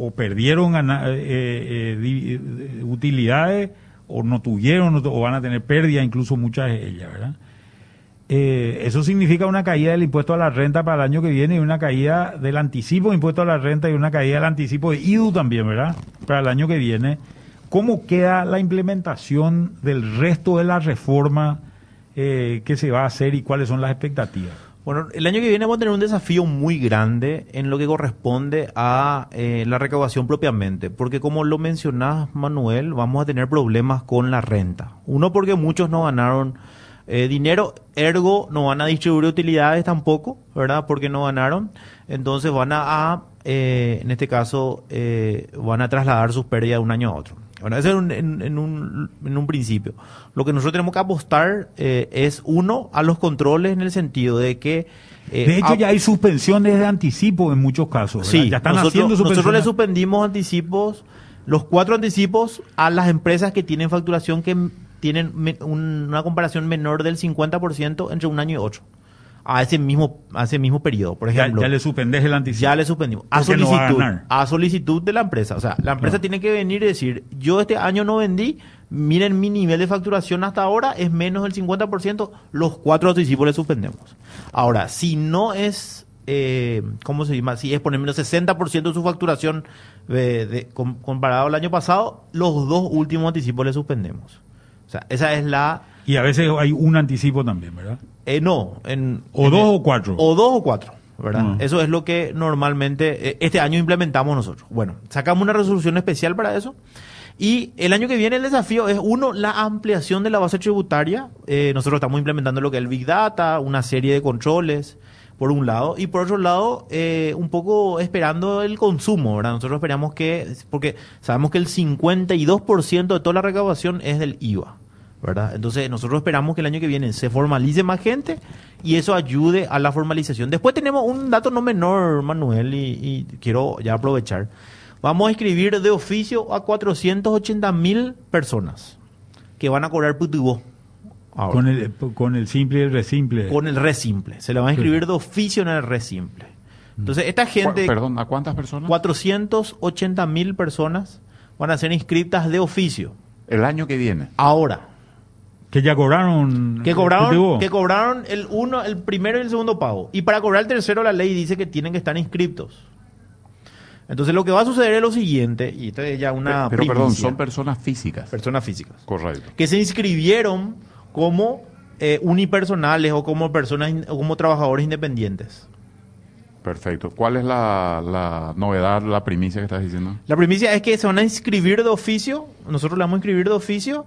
o perdieron eh, eh, eh, utilidades o no tuvieron o van a tener pérdida, incluso muchas de ellas. ¿verdad? Eso significa una caída del impuesto a la renta para el año que viene y una caída del anticipo de impuesto a la renta y una caída del anticipo de IDU también, ¿verdad? Para el año que viene. ¿Cómo queda la implementación del resto de la reforma que se va a hacer y cuáles son las expectativas? Bueno, el año que viene vamos a tener un desafío muy grande en lo que corresponde a eh, la recaudación propiamente, porque como lo mencionás, Manuel, vamos a tener problemas con la renta. Uno, porque muchos no ganaron eh, dinero, ergo no van a distribuir utilidades tampoco, ¿verdad? Porque no ganaron. Entonces van a, eh, en este caso, eh, van a trasladar sus pérdidas de un año a otro. Bueno, eso es un- en, en un, en un principio. Lo que nosotros tenemos que apostar eh, es, uno, a los controles en el sentido de que... eh, De hecho, ya hay suspensiones de anticipo en muchos casos. ¿verdad? Sí, ya están nosotros, haciendo nosotros le suspendimos anticipos, los cuatro anticipos a las empresas que tienen facturación que tienen me- un- una comparación menor del 50% entre un año y otro. A ese mismo, a ese mismo periodo, por ejemplo. ya le suspendes el anticipo. Ya le suspendimos. A no solicitud. a solicitud de la empresa. O sea, la empresa tiene que venir y decir, yo este año no vendí, miren mi nivel de facturación hasta ahora es menos del 50%, los cuatro anticipos le suspendemos. Ahora, si no es, eh, ¿cómo se llama? Si es poner menos 60% de su facturación eh, de- com- comparado al año pasado, los dos últimos anticipos le suspendemos. O sea, esa es la... Y a veces hay un anticipo también, ¿verdad? Eh, no, en, O en dos el- o cuatro. O dos o cuatro, ¿verdad? Mm. Eso es lo que normalmente eh, este año implementamos nosotros. Bueno, sacamos una resolución especial para eso. Y el año que viene el desafío es, uno, la ampliación de la base tributaria. Eh, nosotros estamos implementando lo que es el Big Data, una serie de controles, por un lado. Y por otro lado, eh, un poco esperando el consumo, ¿verdad? Nosotros esperamos que, porque sabemos que el 52% de toda la recaudación es del IVA. ¿Verdad? Entonces nosotros esperamos que el año que viene se formalice más gente y eso ayude a la formalización. Después tenemos un dato no menor, Manuel, y, y quiero ya aprovechar. Vamos a inscribir de oficio a 480 mil personas que van a cobrar ahora. Con el, con el simple y el resimple. Con el re simple. Se le va a inscribir de oficio en el re simple. Entonces, esta gente, Perdón, ¿a cuántas personas? 480 mil personas van a ser inscritas de oficio. El año que viene. Ahora, Que ya cobraron. Que cobraron, que cobraron el uno, el primero y el segundo pago. Y para cobrar el tercero, la ley dice que tienen que estar inscriptos. Entonces lo que va a suceder es lo siguiente, y esta es ya una Pero perdón, primicia. son personas físicas. personas físicas Correcto. que se inscribieron como eh, unipersonales o como personas o como trabajadores independientes. Perfecto. ¿Cuál es la, la novedad, la primicia que estás diciendo? La primicia es que se van a inscribir de oficio, nosotros le vamos a inscribir de oficio,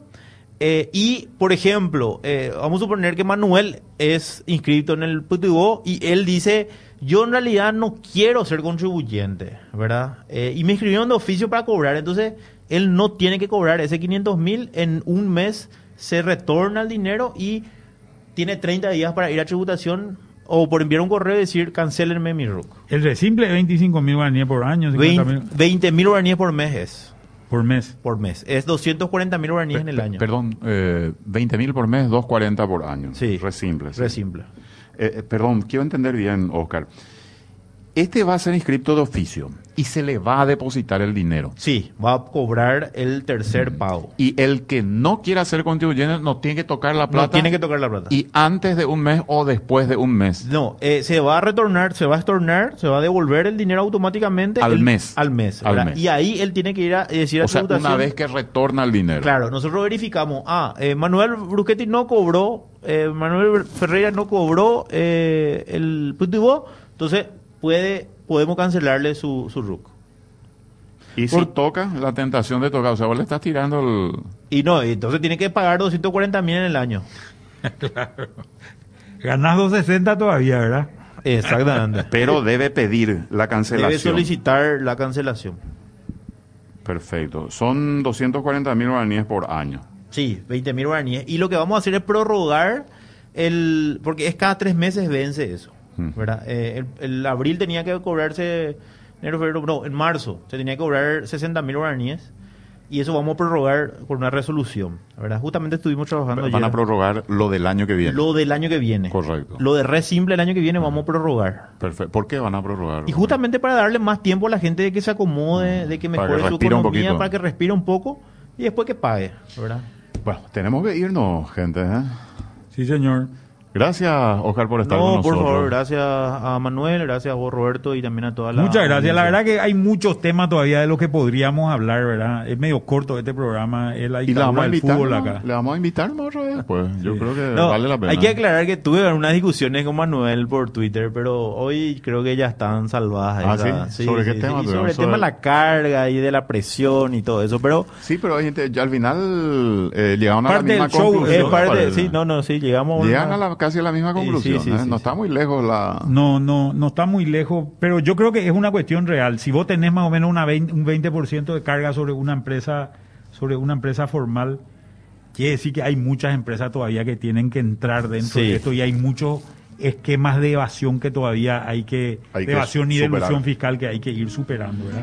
eh, y, por ejemplo, eh, vamos a suponer que Manuel es inscrito en el PTU y él dice, yo en realidad no quiero ser contribuyente, ¿verdad? Eh, y me inscribieron de oficio para cobrar, entonces él no tiene que cobrar ese 500 mil, en un mes se retorna el dinero y tiene 30 días para ir a tributación o por enviar un correo y decir, cancelenme mi RUC. El resimple es 25 mil guaraníes por año, 50 mil 20 mil guaraníes por mes es. Por mes. por mes. Es 240 mil guaraníes en el año. Perdón, eh, 20 mil por mes, 240 por año. Sí. Re simple. sí. Re simple. Eh, eh, perdón, quiero entender bien, Oscar. Este va a ser inscripto de oficio y se le va a depositar el dinero. Sí, va a cobrar el tercer pago. Y el que no quiera ser contribuyente no tiene que tocar la plata. No tiene que tocar la plata. Y antes de un mes o después de un mes. No, eh, se va a retornar, se va a estornar, se va a devolver el dinero automáticamente. Al el- mes. Al mes. Al mes. Y ahí él tiene que ir a decir a O sea, una vez que retorna el dinero. Claro, nosotros verificamos, ah, eh, Manuel Bruschetti no cobró, eh, Manuel Ferreira no cobró eh, el PTU, entonces puede, podemos cancelarle su, su RUC. Y si Por- toca, la tentación de tocar. O sea, vos le estás tirando el... Y no, entonces tiene que pagar 240 mil en el año. Ganás 260 todavía, ¿verdad? Exactamente. Pero debe pedir la cancelación. Debe solicitar la cancelación. Perfecto. Son 240 mil guaraníes por año. Sí, 20 mil guaraníes. Y lo que vamos a hacer es prorrogar el... Porque es cada tres meses vence eso. Mm. ¿verdad? Eh, el, el abril tenía que cobrarse... Enero, febrero, no, en marzo se tenía que cobrar 60 mil guaraníes. Y eso vamos a prorrogar con una resolución. ¿verdad? Justamente estuvimos trabajando Van ayer. a prorrogar lo del año que viene. Lo del año que viene. Correcto. Lo de Red Simple el año que viene vamos a prorrogar. Perfecto. ¿Por qué van a prorrogar? Y justamente para darle más tiempo a la gente de que se acomode, de que Mm. Para que mejore su respire un economía, para que respire un poco y después que pague, ¿verdad? Bueno, tenemos que irnos, gente. ¿eh? Sí, señor. Gracias, Oscar, por estar con No, nosotros. por favor, gracias a Manuel, gracias a vos, Roberto, y también a toda la. Muchas gracias. La audiencia. verdad que hay muchos temas todavía de los que podríamos hablar, ¿verdad? Es medio corto este programa, es la Y le vamos dictadura a del invitar, fútbol ¿no? acá. Le vamos a invitar más otra vez, pues. Yo Sí. creo que No, vale la pena. Hay que aclarar que tuve unas discusiones con Manuel por Twitter, pero hoy creo que ya están salvadas. Ah, esas. ¿sí? ¿Sobre qué tema Y sobre el tema de la carga y de la presión y todo eso, pero Sí, pero hay gente, ya al final eh, llegaron a Parte la misma del show, conclusión. parte, sí, no, no, sí, llegamos Llegan a la, casi a la misma Sí, sí, conclusión. sí, ¿eh? sí, no está muy lejos la... No, no, no está muy lejos, pero yo creo que es una cuestión real. Si vos tenés más o menos una 20 un 20% de carga sobre una empresa, sobre una empresa formal, quiere decir que hay muchas empresas todavía que tienen que entrar dentro de esto y hay muchos esquemas de evasión que todavía hay que, Hay de que evasión y de superar. ilusión fiscal que hay que ir superando, ¿verdad?